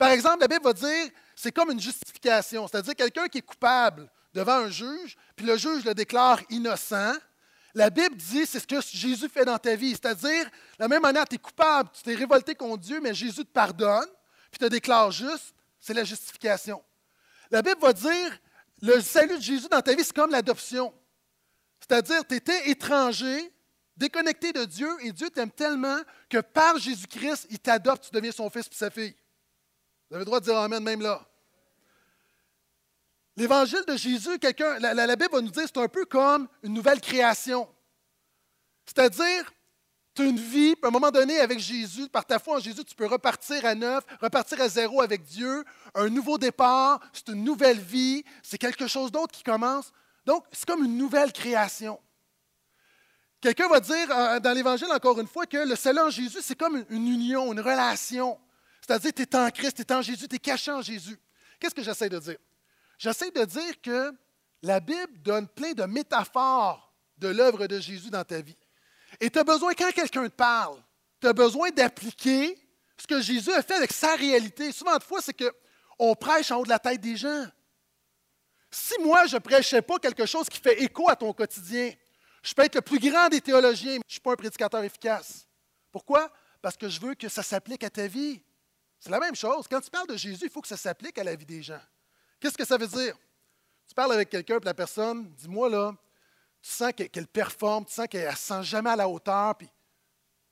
Par exemple, la Bible va dire, c'est comme une justification, c'est-à-dire quelqu'un qui est coupable devant un juge, puis le juge le déclare innocent. La Bible dit, c'est ce que Jésus fait dans ta vie, c'est-à-dire, la même manière, tu es coupable, tu t'es révolté contre Dieu, mais Jésus te pardonne, puis te déclare juste, c'est la justification. La Bible va dire, le salut de Jésus dans ta vie, c'est comme l'adoption. C'est-à-dire, tu étais étranger, déconnecté de Dieu, et Dieu t'aime tellement que par Jésus-Christ, il t'adopte, tu deviens son fils et sa fille. Vous avez le droit de dire Amen même là. L'évangile de Jésus, quelqu'un, la, Bible va nous dire, c'est un peu comme une nouvelle création. C'est-à-dire, tu as une vie, puis à un moment donné, avec Jésus, par ta foi en Jésus, tu peux repartir à neuf, repartir à zéro avec Dieu, un nouveau départ, c'est une nouvelle vie, c'est quelque chose d'autre qui commence. Donc, c'est comme une nouvelle création. Quelqu'un va dire euh, dans l'Évangile, encore une fois, que le salut en Jésus, c'est comme une union, une relation. C'est-à-dire, tu es en Christ, tu es en Jésus, tu es caché en Jésus. Qu'est-ce que j'essaie de dire? J'essaie de dire que la Bible donne plein de métaphores de l'œuvre de Jésus dans ta vie. Et tu as besoin, quand quelqu'un te parle, tu as besoin d'appliquer ce que Jésus a fait avec sa réalité. Souvent de fois, c'est qu'on prêche en haut de la tête des gens. Si moi, je ne prêchais pas quelque chose qui fait écho à ton quotidien, je peux être le plus grand des théologiens, mais je ne suis pas un prédicateur efficace. Pourquoi? Parce que je veux que ça s'applique à ta vie. C'est la même chose. Quand tu parles de Jésus, il faut que ça s'applique à la vie des gens. Qu'est-ce que ça veut dire? Tu parles avec quelqu'un, puis la personne, dis-moi là, tu sens qu'elle performe, tu sens qu'elle ne se sent jamais à la hauteur, puis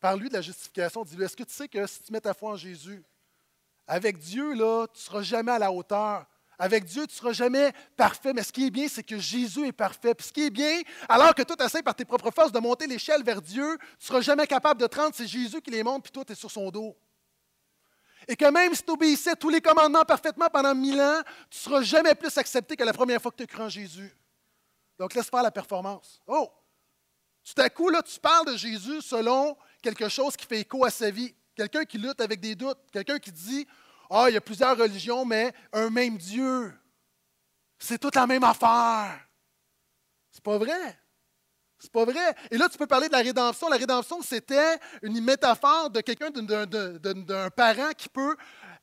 parle-lui de la justification, dis-lui, est-ce que tu sais que si tu mets ta foi en Jésus, avec Dieu, là, tu ne seras jamais à la hauteur? Avec Dieu, tu ne seras jamais parfait, mais ce qui est bien, c'est que Jésus est parfait. Puis ce qui est bien, alors que toi, tu essaies par tes propres forces de monter l'échelle vers Dieu, tu ne seras jamais capable de te rendre, c'est Jésus qui les monte, puis toi, tu es sur son dos. Et que même si tu obéissais tous les commandements parfaitement pendant mille ans, tu ne seras jamais plus accepté que la première fois que tu as cru en Jésus. Donc, laisse faire la performance. Oh! Tout à coup, là, tu parles de Jésus selon quelque chose qui fait écho à sa vie. Quelqu'un qui lutte avec des doutes. Quelqu'un qui dit Ah, il y a plusieurs religions, mais un même Dieu. C'est toute la même affaire. C'est pas vrai. C'est pas vrai? Et là, tu peux parler de la rédemption. La rédemption, c'était une métaphore de quelqu'un, d'un parent qui peut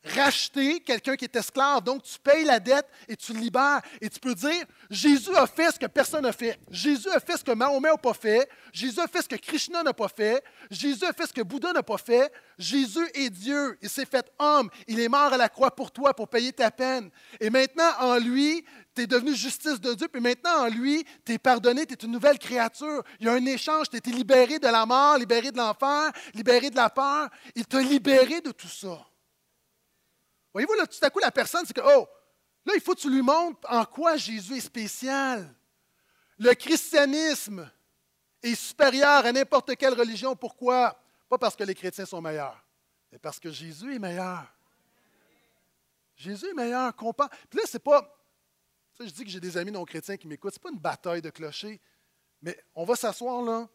racheter quelqu'un qui est esclave. Donc, tu payes la dette et tu libères. Et tu peux dire, Jésus a fait ce que personne n'a fait. Jésus a fait ce que Mahomet n'a pas fait. Jésus a fait ce que Krishna n'a pas fait. Jésus a fait ce que Bouddha n'a pas fait. Jésus est Dieu. Il s'est fait homme. Il est mort à la croix pour toi, pour payer ta peine. Et maintenant, en lui, tu es devenu justice de Dieu, puis maintenant en lui, tu es pardonné, tu es une nouvelle créature. Il y a un échange, tu été libéré de la mort, libéré de l'enfer, libéré de la peur. Il t'a libéré de tout ça. Voyez-vous, là, tout à coup, la personne, c'est que, oh, là, il faut que tu lui montres en quoi Jésus est spécial. Le christianisme est supérieur à n'importe quelle religion. Pourquoi? Pas parce que les chrétiens sont meilleurs, mais parce que Jésus est meilleur. Jésus est meilleur. Puis là, c'est pas. je dis que j'ai des amis non chrétiens qui m'écoutent. Ce n'est pas une bataille de clochers, mais on va s'asseoir là.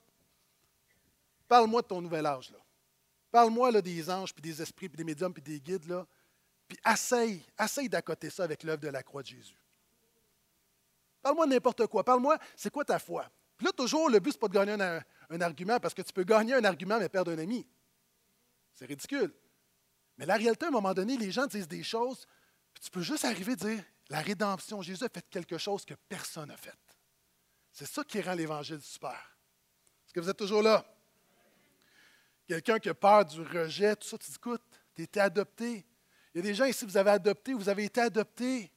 Parle-moi de ton nouvel âge. là. Parle-moi des anges, puis des esprits, puis des médiums, puis des guides. Là. Puis essaye, essaye d'accoter ça avec l'œuvre de la croix de Jésus. Parle-moi n'importe quoi. Parle-moi, c'est quoi ta foi? Puis là, toujours, le but, ce pas de gagner un, argument, parce que tu peux gagner un argument, mais perdre un ami. C'est ridicule. Mais la réalité, à un moment donné, les gens disent des choses, puis tu peux juste arriver à dire la rédemption, Jésus a fait quelque chose que personne n'a fait. C'est ça qui rend l'Évangile super. Est-ce que vous êtes toujours là? Quelqu'un qui a peur du rejet, tout ça, tu dis, écoute, tu adopté, il y a des gens ici, vous avez adopté, vous avez été adopté.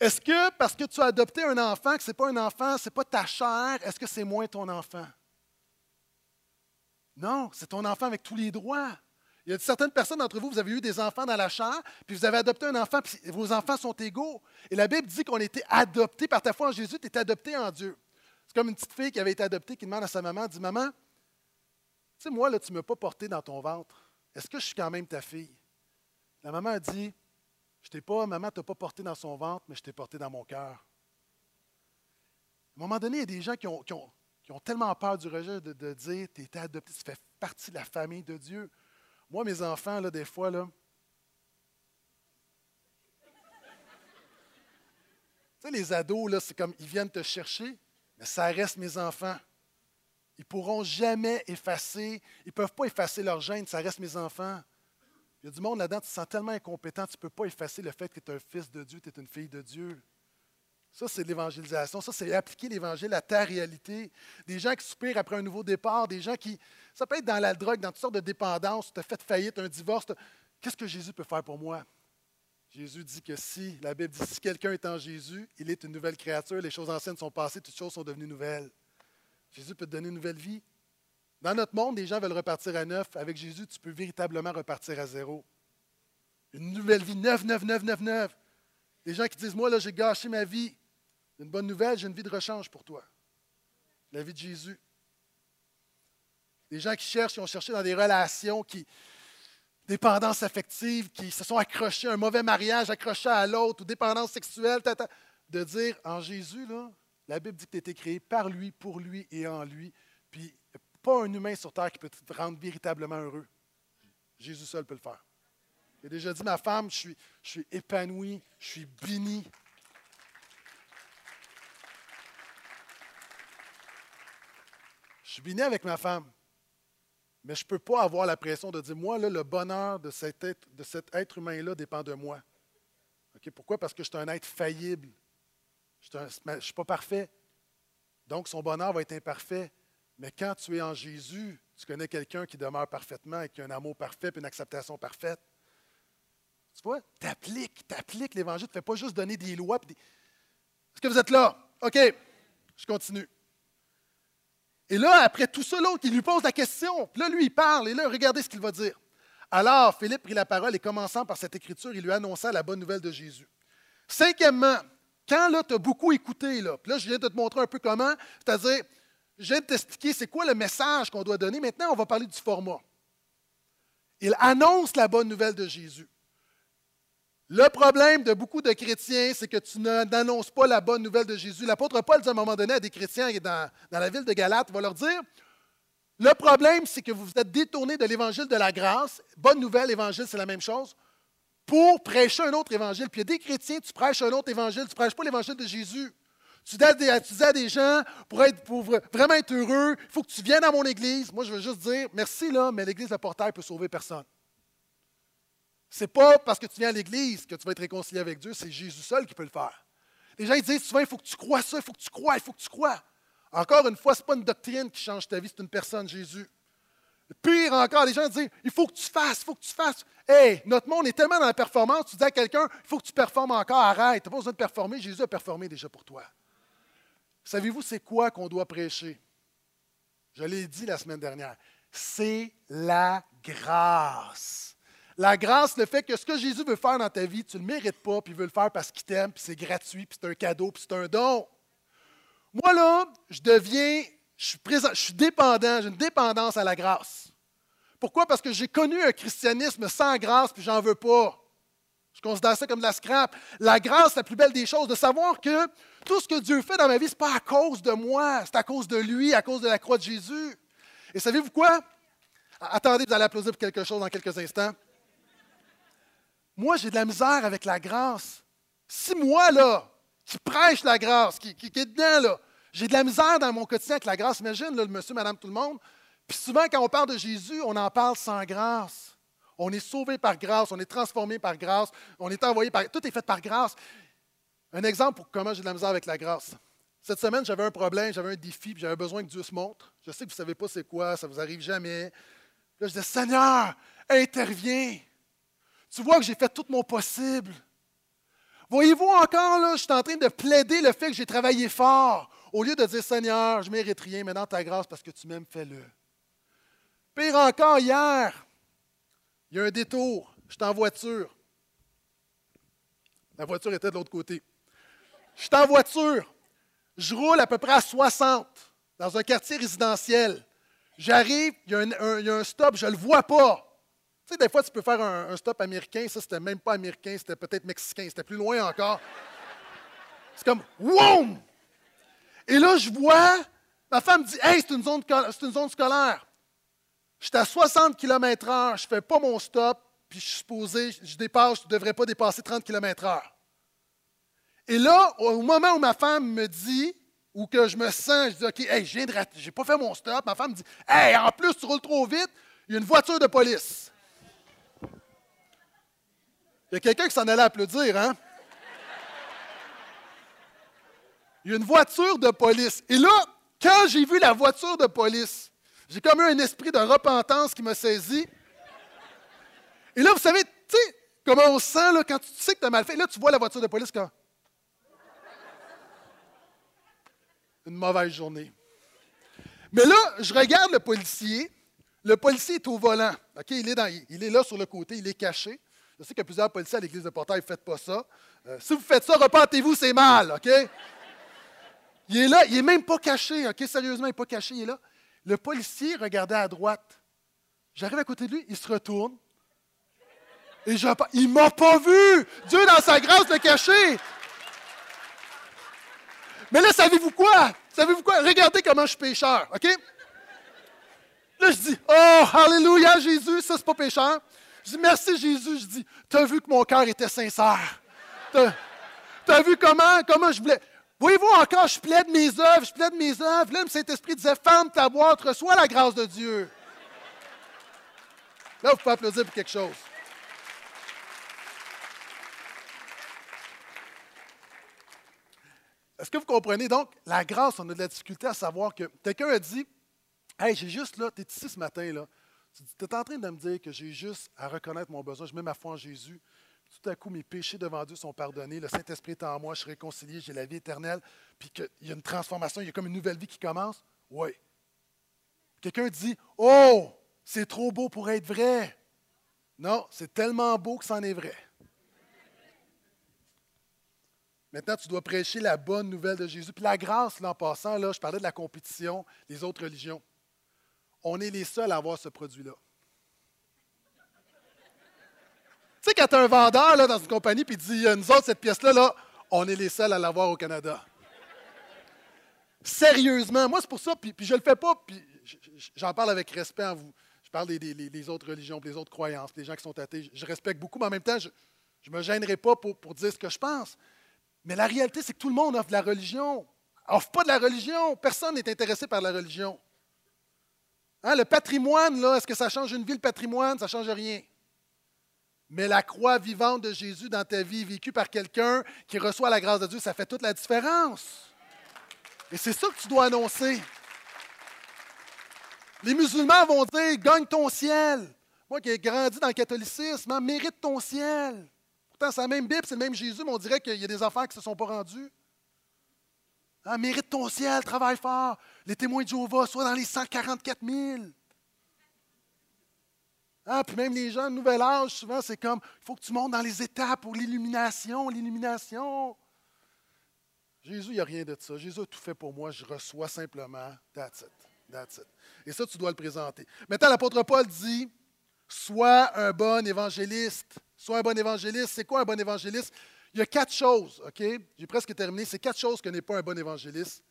Est-ce que parce que tu as adopté un enfant, que ce n'est pas un enfant, ce n'est pas ta chair, est-ce que c'est moins ton enfant? Non, c'est ton enfant avec tous les droits. Il y a certaines personnes d'entre vous, vous avez eu des enfants dans la chair, puis vous avez adopté un enfant, puis vos enfants sont égaux. Et la Bible dit qu'on été adopté par ta foi en Jésus, tu es adopté en Dieu. C'est comme une petite fille qui avait été adoptée qui demande à sa maman, dit Maman, tu sais, moi, là, tu ne m'as pas porté dans ton ventre. Est-ce que je suis quand même ta fille? La maman a dit Je t'ai pas, maman t'a pas porté dans son ventre, mais je t'ai porté dans mon cœur. À un moment donné, il y a des gens qui ont, tellement peur du rejet de, dire Tu es adopté, tu fais partie de la famille de Dieu. Moi, mes enfants, là, des fois, là, Tu sais, les ados, là, c'est comme ils viennent te chercher, mais ça reste mes enfants. Ils ne pourront jamais effacer, ils ne peuvent pas effacer leur gêne, ça reste mes enfants. Il y a du monde là-dedans, tu te sens tellement incompétent, tu ne peux pas effacer le fait que tu es un fils de Dieu, tu es une fille de Dieu. Ça, c'est l'évangélisation. Ça, c'est appliquer l'évangile à ta réalité. Des gens qui soupirent après un nouveau départ, des gens qui. Ça peut être dans la drogue, dans toutes sortes de dépendances, tu as fait faillite, un divorce. Qu'est-ce que Jésus peut faire pour moi? Jésus dit que si, la Bible dit, si quelqu'un est en Jésus, il est une nouvelle créature, les choses anciennes sont passées, toutes choses sont devenues nouvelles. Jésus peut te donner une nouvelle vie. Dans notre monde, les gens veulent repartir à neuf. Avec Jésus, tu peux véritablement repartir à zéro. Une nouvelle vie, neuf, neuf, neuf, neuf, neuf. Des gens qui disent, moi, là, j'ai gâché ma vie. Une bonne nouvelle, j'ai une vie de rechange pour toi. La vie de Jésus. Des gens qui cherchent, qui ont cherché dans des relations, qui, dépendance affective, qui se sont accrochés à un mauvais mariage, accrochés à l'autre, ou dépendance sexuelle, de dire en Jésus, là, la Bible dit que tu été créé par lui, pour lui et en lui. Puis, pas un humain sur terre qui peut te rendre véritablement heureux. Jésus seul peut le faire. J'ai déjà dit, ma femme, je suis, je épanoui, je suis béni. Je suis béni avec ma femme. Mais je ne peux pas avoir la pression de dire, moi, là, le bonheur de cet être humain-là dépend de moi. Pourquoi? Parce que je suis un être faillible. Je ne suis pas parfait. Donc, son bonheur va être imparfait. Mais quand tu es en Jésus, tu connais quelqu'un qui demeure parfaitement et qui a un amour parfait et une acceptation parfaite. Tu vois, t'appliques, t'appliques l'Évangile. Tu ne fais pas juste donner des lois. Est-ce que vous êtes là? OK, je continue. Et là, après tout ça, l'autre, il lui pose la question. Puis là, lui, il parle. Et là, regardez ce qu'il va dire. Alors, Philippe prit la parole et commençant par cette écriture, il lui annonça la bonne nouvelle de Jésus. Cinquièmement, quand là, tu as beaucoup écouté, là, puis là, je viens de te montrer un peu comment, c'est-à-dire, je viens de t'expliquer c'est quoi le message qu'on doit donner. Maintenant, on va parler du format. Il annonce la bonne nouvelle de Jésus. Le problème de beaucoup de chrétiens, c'est que tu n'annonces pas la bonne nouvelle de Jésus. L'apôtre Paul dit à un moment donné à des chrétiens dans, dans la ville de Galate, il va leur dire, le problème, c'est que vous vous êtes détournés de l'évangile de la grâce. Bonne nouvelle, évangile, c'est la même chose. Pour prêcher un autre évangile. Puis il y a des chrétiens, tu prêches un autre évangile, tu ne prêches pas l'évangile de Jésus. Tu dis, à des, gens, pour, être, vraiment être heureux, il faut que tu viennes à mon église. Moi, je veux juste dire, merci, là, mais l'église de Portail peut sauver personne. Ce n'est pas parce que tu viens à l'Église que tu vas être réconcilié avec Dieu, c'est Jésus seul qui peut le faire. Les gens ils disent souvent, il faut que tu crois ça, il faut que tu crois, il faut que tu crois. Encore une fois, ce n'est pas une doctrine qui change ta vie, c'est une personne, Jésus. Pire encore, les gens disent, il faut que tu fasses, il faut que tu fasses. Hé, notre monde est tellement dans la performance, tu dis à quelqu'un, il faut que tu performes encore, arrête, tu n'as pas besoin de performer, Jésus a performé déjà pour toi. Savez-vous, c'est quoi qu'on doit prêcher? Je l'ai dit la semaine dernière. C'est la grâce. La grâce, le fait que ce que Jésus veut faire dans ta vie, tu ne le mérites pas, puis il veut le faire parce qu'il t'aime, puis c'est gratuit, puis c'est un cadeau, puis c'est un don. Moi, là, je deviens, je suis, je suis dépendant, j'ai une dépendance à la grâce. Pourquoi? Parce que j'ai connu un christianisme sans grâce, puis j'en veux pas. Je considère ça comme de la scrap. La grâce, la plus belle des choses, de savoir que tout ce que Dieu fait dans ma vie, ce n'est pas à cause de moi, c'est à cause de lui, à cause de la croix de Jésus. Et savez-vous quoi? Attendez, vous allez applaudir pour quelque chose dans quelques instants. Moi, j'ai de la misère avec la grâce. Si moi, là, qui prêche la grâce, qui, qui, est dedans, là, j'ai de la misère dans mon quotidien avec la grâce, imagine le monsieur, madame, tout le monde. Puis souvent, quand on parle de Jésus, on en parle sans grâce. On est sauvé par grâce, on est transformé par grâce, on est envoyé par. Tout est fait par grâce. Un exemple pour comment j'ai de la misère avec la grâce. Cette semaine, j'avais un problème, j'avais un défi, puis j'avais besoin que Dieu se montre. Je sais que vous ne savez pas c'est quoi, ça ne vous arrive jamais. Là, je disais, Seigneur, interviens. Tu vois que j'ai fait tout mon possible. Voyez-vous encore, là, je suis en train de plaider le fait que j'ai travaillé fort, au lieu de dire Seigneur, je ne mérite rien, mais dans ta grâce, parce que tu m'aimes, fais-le. Pire encore, hier, il y a un détour. Je suis en voiture. La voiture était de l'autre côté. Je suis en voiture. Je roule à peu près à 60 dans un quartier résidentiel. J'arrive, il, y a un stop, je ne le vois pas. Tu sais, des fois, tu peux faire un, stop américain. Ça, c'était même pas américain, c'était peut-être mexicain. C'était plus loin encore. C'est comme, WOUM! Et là, je vois, ma femme dit, Hey, c'est une une zone scolaire. J'étais à 60 km/h, je ne fais pas mon stop, puis je suis supposé, je dépasse, je ne devrais pas dépasser 30 km/h. Et là, au moment où ma femme me dit, ou que je me sens, je dis, OK, hey, je j'ai pas fait mon stop, ma femme me dit, Hey, en plus, tu roules trop vite, il y a une voiture de police. Il y a quelqu'un qui s'en allait applaudir, hein? Il y a une voiture de police. Et là, quand j'ai vu la voiture de police, j'ai comme eu un esprit de repentance qui m'a saisi. Et là, vous savez, tu sais, comment on se sent là, quand tu sais que tu as mal fait. Là, tu vois la voiture de police quand. Une mauvaise journée. Mais là, je regarde le policier. Le policier est au volant. Il, est dans, il est là sur le côté, il est caché. Je sais qu'il y a plusieurs policiers à l'église de Portail, faites pas ça. Euh, si vous faites ça, repentez-vous, c'est mal, OK? Il est là, il n'est même pas caché, OK? Sérieusement, il n'est pas caché, il est là. Le policier regardait à droite. J'arrive à côté de lui, il se retourne. Et je, il m'a pas vu! Dieu, dans sa grâce, l'a caché! Mais là, savez-vous quoi? Savez-vous quoi? Regardez comment je suis pécheur, OK? Là, je dis, oh, Alléluia, Jésus, ça, c'est pas pécheur. Je dis, merci, Jésus. Je dis, tu as vu que mon cœur était sincère. Tu as, vu comment, comment je voulais. Voyez-vous encore, je plaide mes œuvres, je plaide mes œuvres. Là, le Saint-Esprit disait, ferme ta boîte, reçois la grâce de Dieu. Là, vous pouvez applaudir pour quelque chose. Est-ce que vous comprenez? Donc? La grâce, on a de la difficulté à savoir que quelqu'un a dit Hey, j'ai juste là, tu es ici ce matin, là. Tu es en train de me dire que j'ai juste à reconnaître mon besoin, je mets ma foi en Jésus. Tout à coup, mes péchés devant Dieu sont pardonnés, le Saint-Esprit est en moi, je suis réconcilié, j'ai la vie éternelle, puis qu'il y a une transformation, il y a comme une nouvelle vie qui commence. Oui. Quelqu'un dit Oh, c'est trop beau pour être vrai. Non, c'est tellement beau que c'en est vrai. Maintenant, tu dois prêcher la bonne nouvelle de Jésus. Puis la grâce, là, en passant, là, je parlais de la compétition des autres religions. On est les seuls à avoir ce produit-là. Tu sais, quand tu as un vendeur là, dans une compagnie puis dit Nous autres, cette pièce-là, là, on est les seuls à l'avoir au Canada. Sérieusement, moi, c'est pour ça, puis, je ne le fais pas, puis j'en parle avec respect en vous. Je parle des, autres religions, des autres croyances, des gens qui sont athées. Je, respecte beaucoup, mais en même temps, je ne me gênerai pas pour, pour dire ce que je pense. Mais la réalité, c'est que tout le monde offre de la religion. Offre pas de la religion. Personne n'est intéressé par la religion. Hein, le patrimoine, là, est-ce que ça change une vie, le patrimoine? Ça ne change rien. Mais la croix vivante de Jésus dans ta vie, vécue par quelqu'un qui reçoit la grâce de Dieu, ça fait toute la différence. Et c'est ça que tu dois annoncer. Les musulmans vont dire gagne ton ciel. Moi qui ai grandi dans le catholicisme, hein, mérite ton ciel. Pourtant, c'est la même Bible, c'est le même Jésus, mais on dirait qu'il y a des enfants qui ne se sont pas rendus. Hein, mérite ton ciel, travaille fort. Les témoins de Jéhovah, soient dans les 144 000. Hein, puis même les gens de nouvel âge, souvent, c'est comme il faut que tu montes dans les étapes pour l'illumination, l'illumination. Jésus, il n'y a rien de ça. Jésus a tout fait pour moi. Je reçois simplement. That's it. That's it. Et ça, tu dois le présenter. Maintenant, l'apôtre Paul dit Sois un bon évangéliste. Sois un bon évangéliste. C'est quoi un bon évangéliste? Il y a quatre choses, OK? J'ai presque terminé. C'est quatre choses que n'est pas un bon évangéliste.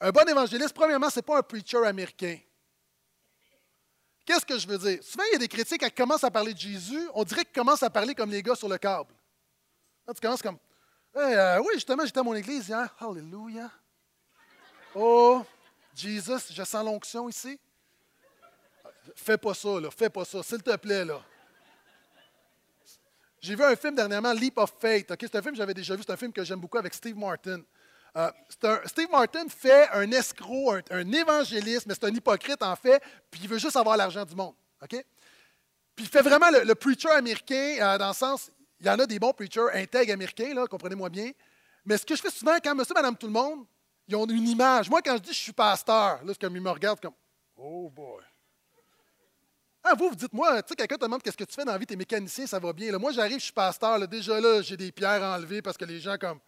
Un bon évangéliste, premièrement, ce n'est pas un preacher américain. Qu'est-ce que je veux dire? Souvent, il y a des critiques qui commencent à parler de Jésus, on dirait qu'ils commencent à parler comme les gars sur le câble. Tu commences comme euh, Oui, justement, j'étais à mon église hier. Hallelujah. Oh, Jesus, je sens l'onction ici. Fais pas ça, là. Fais pas ça, s'il te plaît, là. J'ai vu un film dernièrement, Leap of Faith. C'est un film que j'avais déjà vu. C'est un film que j'aime beaucoup avec Steve Martin. Euh, Steve Martin fait un escroc, un, évangéliste, mais c'est un hypocrite en fait, puis il veut juste avoir l'argent du monde. OK? Puis il fait vraiment le, preacher américain, euh, dans le sens, il y en a des bons preachers intègres américains, comprenez-moi bien. Mais ce que je fais souvent, quand monsieur, madame, tout le monde, ils ont une image. Moi, quand je dis je suis pasteur, là, comme ils me regardent comme Oh boy. Ah, vous, vous dites, moi, tu sais, quelqu'un te demande qu'est-ce que tu fais dans la vie, t'es mécanicien, ça va bien. Moi, j'arrive, je suis pasteur, là, déjà là, j'ai des pierres enlevées parce que les gens, comme.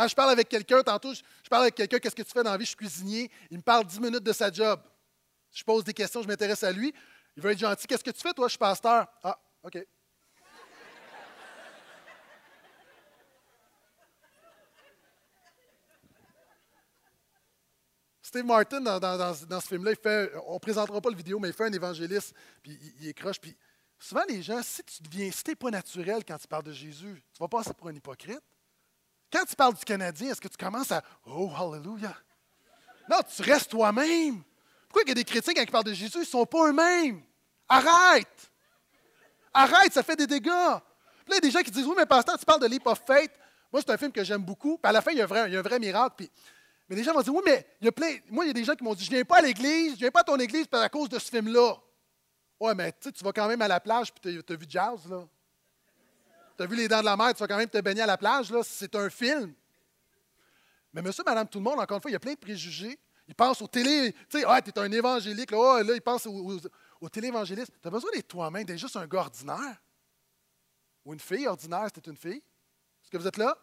Ah, je parle avec quelqu'un, tantôt, je, parle avec quelqu'un, qu'est-ce que tu fais dans la vie, je suis cuisinier. Il me parle dix minutes de sa job. Je pose des questions, je m'intéresse à lui. Il veut être gentil. Qu'est-ce que tu fais, toi? Je suis pasteur. Ah, OK. Steve Martin, dans, ce film-là, il fait, on ne présentera pas le vidéo, mais il fait un évangéliste, puis il, il écroche. Puis souvent, les gens, si tu deviens, si pas naturel quand tu parles de Jésus, tu vas passer pour un hypocrite. Quand tu parles du Canadien, est-ce que tu commences à Oh, hallelujah? Non, tu restes toi-même. Pourquoi il y a des chrétiens, quand ils parlent de Jésus, ils ne sont pas eux-mêmes? Arrête! Arrête, ça fait des dégâts. Puis là, il y a des gens qui disent Oui, mais pasteur, tu parles de Leap of Faith. Moi, c'est un film que j'aime beaucoup. Puis à la fin, il y a un vrai, miracle. Puis mais les gens vont dire, oui, mais il y a plein. Moi, il y a des gens qui m'ont dit, je ne viens pas à l'église, je ne viens pas à ton église à cause de ce film-là. Ouais, mais tu vas quand même à la plage, puis tu as, vu Jazz, là. Tu as vu Les Dents de la Mer, tu vas quand même te baigner à la plage, là. C'est un film. Mais monsieur, madame, tout le monde, encore une fois, il y a plein de préjugés. Ils pensent au télé, tu sais, ah, tu es un évangélique, là, oh, là ils pensent au, au, télévangéliste. Tu as besoin d'être toi-même, d'être juste un gars ordinaire. Ou une fille ordinaire, c'était une fille. Est-ce que vous êtes là?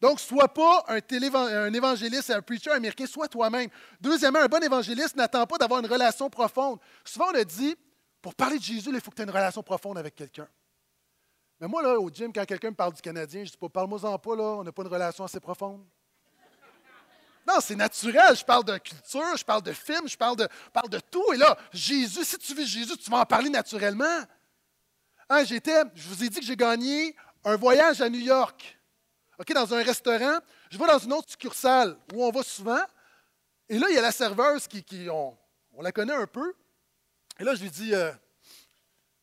Donc, sois pas un, un évangéliste un preacher américain, sois toi-même. Deuxièmement, un bon évangéliste n'attend pas d'avoir une relation profonde. Souvent, on a dit, pour parler de Jésus, il faut que tu aies une relation profonde avec quelqu'un. Mais moi, là, au gym, quand quelqu'un me parle du Canadien, je dis pas, parle-moi-en pas, là, on n'a pas une relation assez profonde. Non, c'est naturel. Je parle de culture, je parle de film, je parle de, parle de tout. Et là, Jésus, si tu vis Jésus, tu vas en parler naturellement. Hein, j'étais, je vous ai dit que j'ai gagné un voyage à New York. OK, dans un restaurant. Je vais dans une autre succursale où on va souvent. Et là, il y a la serveuse qui, qui on, la connaît un peu. Et là, je lui dis, euh,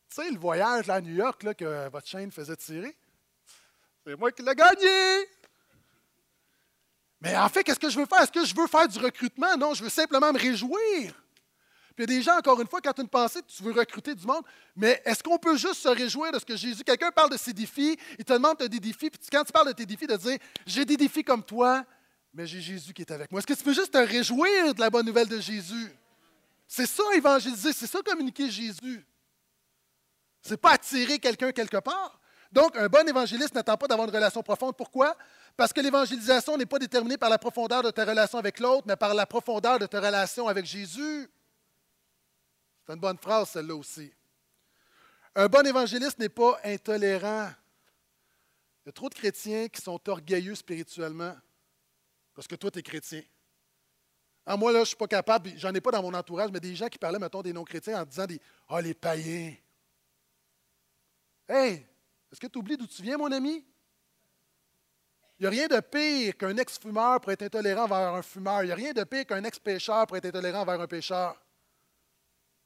tu sais, le voyage à New York là, que votre chaîne faisait tirer, c'est moi qui l'ai gagné. Mais en fait, qu'est-ce que je veux faire? Est-ce que je veux faire du recrutement? Non, je veux simplement me réjouir. Puis il y a des gens, encore une fois, quand tu as une pensée, tu veux recruter du monde, mais est-ce qu'on peut juste se réjouir de ce que Jésus, quelqu'un parle de ses défis, il te demande des défis, puis quand tu parles de tes défis, de dire, j'ai des défis comme toi, mais j'ai Jésus qui est avec moi. Est-ce que tu peux juste te réjouir de la bonne nouvelle de Jésus? C'est ça évangéliser, c'est ça communiquer Jésus. C'est pas attirer quelqu'un quelque part. Donc, un bon évangéliste n'attend pas d'avoir une relation profonde. Pourquoi? Parce que l'évangélisation n'est pas déterminée par la profondeur de ta relation avec l'autre, mais par la profondeur de ta relation avec Jésus. C'est une bonne phrase, celle-là aussi. Un bon évangéliste n'est pas intolérant. Il y a trop de chrétiens qui sont orgueilleux spirituellement parce que toi, tu es chrétien. Ah, moi, là, je ne suis pas capable, j'en ai pas dans mon entourage, mais des gens qui parlaient, mettons, des non-chrétiens en disant des Ah, les païens. Hey, est-ce que tu oublies d'où tu viens, mon ami? Il n'y a rien de pire qu'un ex-fumeur pour être intolérant envers un fumeur. Il n'y a rien de pire qu'un ex-pécheur pour être intolérant envers un pécheur.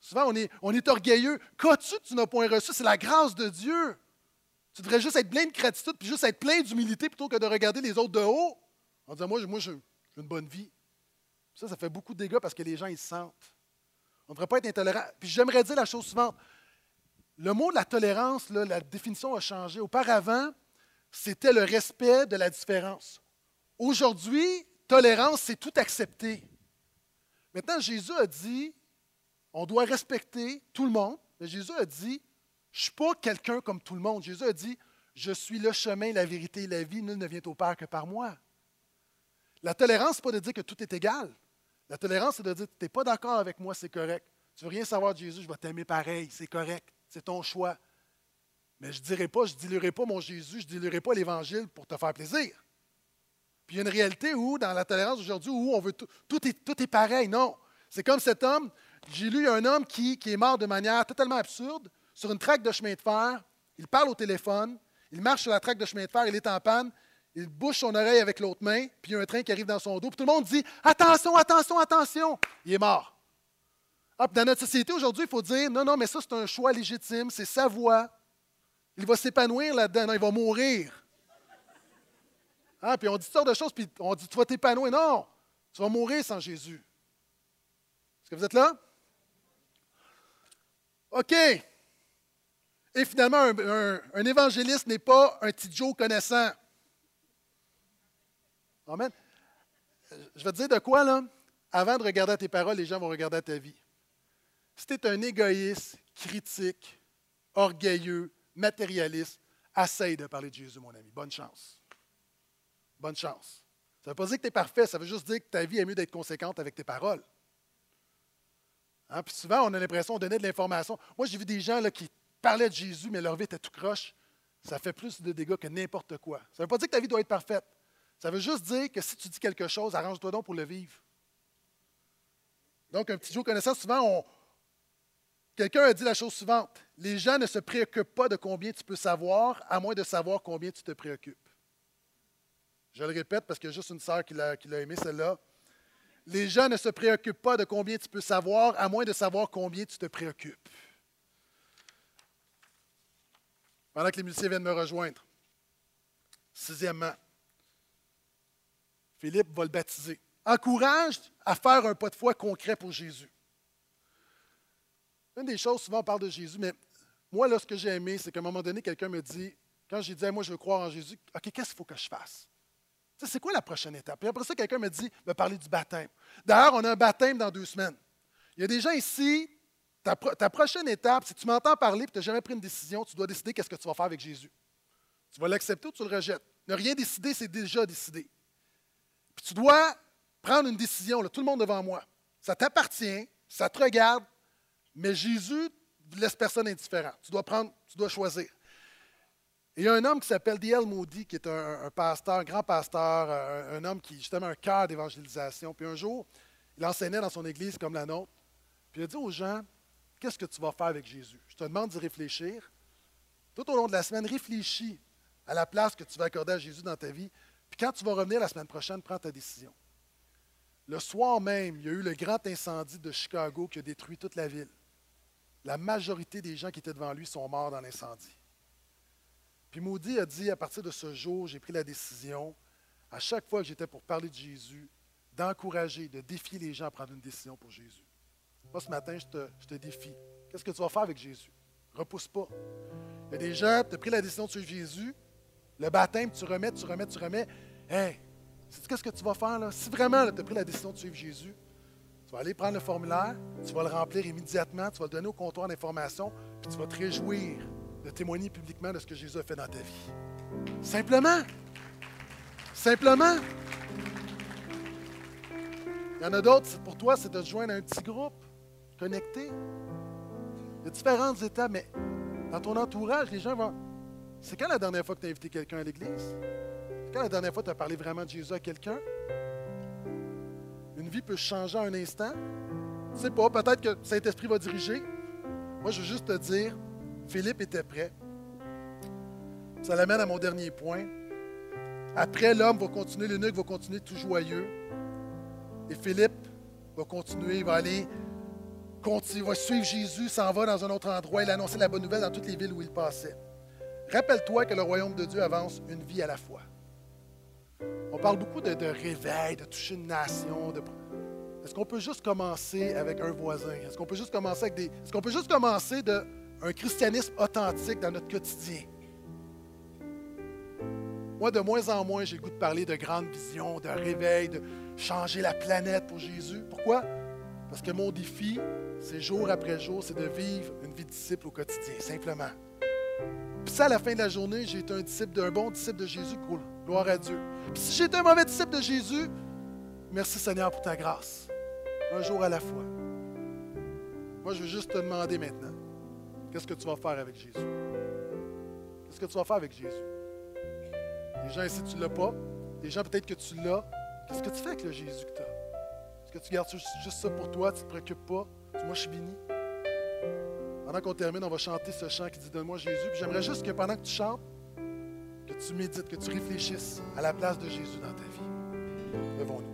Souvent, on est, orgueilleux. Qu'as-tu que tu n'as point reçu? C'est la grâce de Dieu. Tu devrais juste être plein de gratitude puis juste être plein d'humilité plutôt que de regarder les autres de haut en disant Moi, moi j'ai une bonne vie. Ça, ça fait beaucoup de dégâts parce que les gens, ils se sentent. On ne devrait pas être intolérant. Puis j'aimerais dire la chose suivante. Le mot de la tolérance, la définition a changé. Auparavant, c'était le respect de la différence. Aujourd'hui, tolérance, c'est tout accepter. Maintenant, Jésus a dit, on doit respecter tout le monde. Mais Jésus a dit, je ne suis pas quelqu'un comme tout le monde. Jésus a dit, je suis le chemin, la vérité la vie. Nul ne vient au Père que par moi. La tolérance, ce n'est pas de dire que tout est égal. La tolérance, c'est de dire, tu n'es pas d'accord avec moi, c'est correct. Tu ne veux rien savoir de Jésus, je vais t'aimer pareil, c'est correct. C'est ton choix. Mais je ne dirai pas, je ne diluerai pas mon Jésus, je ne diluerai pas l'Évangile pour te faire plaisir. Puis il y a une réalité où, dans la tolérance aujourd'hui, où on veut tout, tout, est, pareil. Non. C'est comme cet homme, j'ai lu un homme qui, qui est mort de manière totalement absurde sur une traque de chemin de fer. Il parle au téléphone, il marche sur la traque de chemin de fer, il est en panne, il bouche son oreille avec l'autre main, puis il y a un train qui arrive dans son dos, puis tout le monde dit Attention, attention, attention Il est mort. Ah, dans notre société aujourd'hui, il faut dire non, non, mais ça, c'est un choix légitime, c'est sa voix. Il va s'épanouir là-dedans, il va mourir. Ah, puis on dit toutes sortes de choses, puis on dit tu vas t'épanouir. Non, tu vas mourir sans Jésus. Est-ce que vous êtes là? OK. Et finalement, un, un évangéliste n'est pas un petit Joe connaissant. Amen. Je vais te dire de quoi, là? Avant de regarder à tes paroles, les gens vont regarder à ta vie. Si tu es un égoïste, critique, orgueilleux, matérialiste, essaye de parler de Jésus, mon ami. Bonne chance. Bonne chance. Ça ne veut pas dire que tu es parfait, ça veut juste dire que ta vie est mieux d'être conséquente avec tes paroles. Hein? Puis souvent, on a l'impression de donner de l'information. Moi, j'ai vu des gens là, qui parlaient de Jésus, mais leur vie était tout croche. Ça fait plus de dégâts que n'importe quoi. Ça ne veut pas dire que ta vie doit être parfaite. Ça veut juste dire que si tu dis quelque chose, arrange-toi donc pour le vivre. Donc, un petit jour connaissant, souvent, on, Quelqu'un a dit la chose suivante. Les gens ne se préoccupent pas de combien tu peux savoir, à moins de savoir combien tu te préoccupes. Je le répète parce qu'il y a juste une sœur qui l'a, aimé, celle-là. Les gens ne se préoccupent pas de combien tu peux savoir, à moins de savoir combien tu te préoccupes. Pendant que les musiciens viennent me rejoindre. Sixièmement, Philippe va le baptiser. Encourage à faire un pas de foi concret pour Jésus. Une des choses, souvent on parle de Jésus, mais moi, là, ce que j'ai aimé, c'est qu'à un moment donné, quelqu'un me dit, quand j'ai dit, moi, je veux croire en Jésus, OK, qu'est-ce qu'il faut que je fasse? C'est quoi la prochaine étape? Et après ça, quelqu'un me dit, me parler du baptême. D'ailleurs, on a un baptême dans deux semaines. Il y a des gens ici, ta, prochaine étape, si tu m'entends parler et tu n'as jamais pris une décision, tu dois décider qu'est-ce que tu vas faire avec Jésus. Tu vas l'accepter ou tu le rejettes. Ne rien décider, c'est déjà décidé. Puis tu dois prendre une décision, là, tout le monde devant moi. Ça t'appartient, ça te regarde, mais Jésus laisse personne indifférent. Tu dois prendre, tu dois choisir. Et il y a un homme qui s'appelle D.L. Moody, qui est un, pasteur, un grand pasteur, un, un homme qui, justement, un cœur d'évangélisation. Puis un jour, il enseignait dans son église comme la nôtre. Puis il a dit aux gens, qu'est-ce que tu vas faire avec Jésus? Je te demande d'y réfléchir. Tout au long de la semaine, réfléchis à la place que tu vas accorder à Jésus dans ta vie. Puis quand tu vas revenir la semaine prochaine, prends ta décision. Le soir même, il y a eu le grand incendie de Chicago qui a détruit toute la ville. La majorité des gens qui étaient devant lui sont morts dans l'incendie. Puis Moody a dit, à partir de ce jour, j'ai pris la décision, à chaque fois que j'étais pour parler de Jésus, d'encourager, de défier les gens à prendre une décision pour Jésus. Moi, ce matin, je te, défie. Qu'est-ce que tu vas faire avec Jésus? Repousse pas. Il y a des gens, tu as pris la décision de suivre Jésus, le baptême, tu remets, tu remets, tu remets. Hey, qu'est-ce que tu vas faire là? Si vraiment tu as pris la décision de suivre Jésus, tu vas aller prendre le formulaire, tu vas le remplir immédiatement, tu vas le donner au comptoir d'information, puis tu vas te réjouir de témoigner publiquement de ce que Jésus a fait dans ta vie. Simplement. Simplement. Il y en a d'autres, pour toi, c'est de te joindre à un petit groupe, connecté. Il y a mais dans ton entourage, les gens vont. C'est quand la dernière fois que tu as invité quelqu'un à l'église? C'est quand la dernière fois que tu as parlé vraiment de Jésus à quelqu'un? Vie peut changer un instant. Tu sais pas, peut-être que Saint-Esprit va diriger. Moi, je veux juste te dire, Philippe était prêt. Ça l'amène à mon dernier point. Après, l'homme va continuer, l'eunuque va continuer tout joyeux. Et Philippe va continuer, il va aller, va suivre Jésus, s'en va dans un autre endroit, il a annoncé la bonne nouvelle dans toutes les villes où il passait. Rappelle-toi que le royaume de Dieu avance une vie à la fois. On parle beaucoup de, réveil, de toucher une nation. Est-ce qu'on peut juste commencer avec un voisin? Est-ce qu'on peut juste commencer avec des. Est-ce qu'on peut juste commencer de un christianisme authentique dans notre quotidien? Moi, de moins en moins, j'ai le goût de parler de grandes visions, de réveil, de changer la planète pour Jésus. Pourquoi? Parce que mon défi, c'est jour après jour, c'est de vivre une vie de disciple au quotidien, simplement. Puis ça, à la fin de la journée, j'ai été un disciple d'un bon disciple de Jésus, cool. Gloire à Dieu. Puis si j'étais un mauvais disciple de Jésus, merci Seigneur pour ta grâce. Un jour à la fois. Moi, je veux juste te demander maintenant, qu'est-ce que tu vas faire avec Jésus? Qu'est-ce que tu vas faire avec Jésus? Les gens ici, tu ne l'as pas. Les gens, peut-être que tu l'as. Qu'est-ce que tu fais avec le Jésus que tu as? Est-ce que tu gardes juste ça pour toi, tu ne te préoccupes pas? Moi, je suis béni. Pendant qu'on termine, on va chanter ce chant qui dit Donne-moi Jésus. Puis j'aimerais juste que pendant que tu chantes, que tu médites, que tu réfléchisses à la place de Jésus dans ta vie. Levons-nous.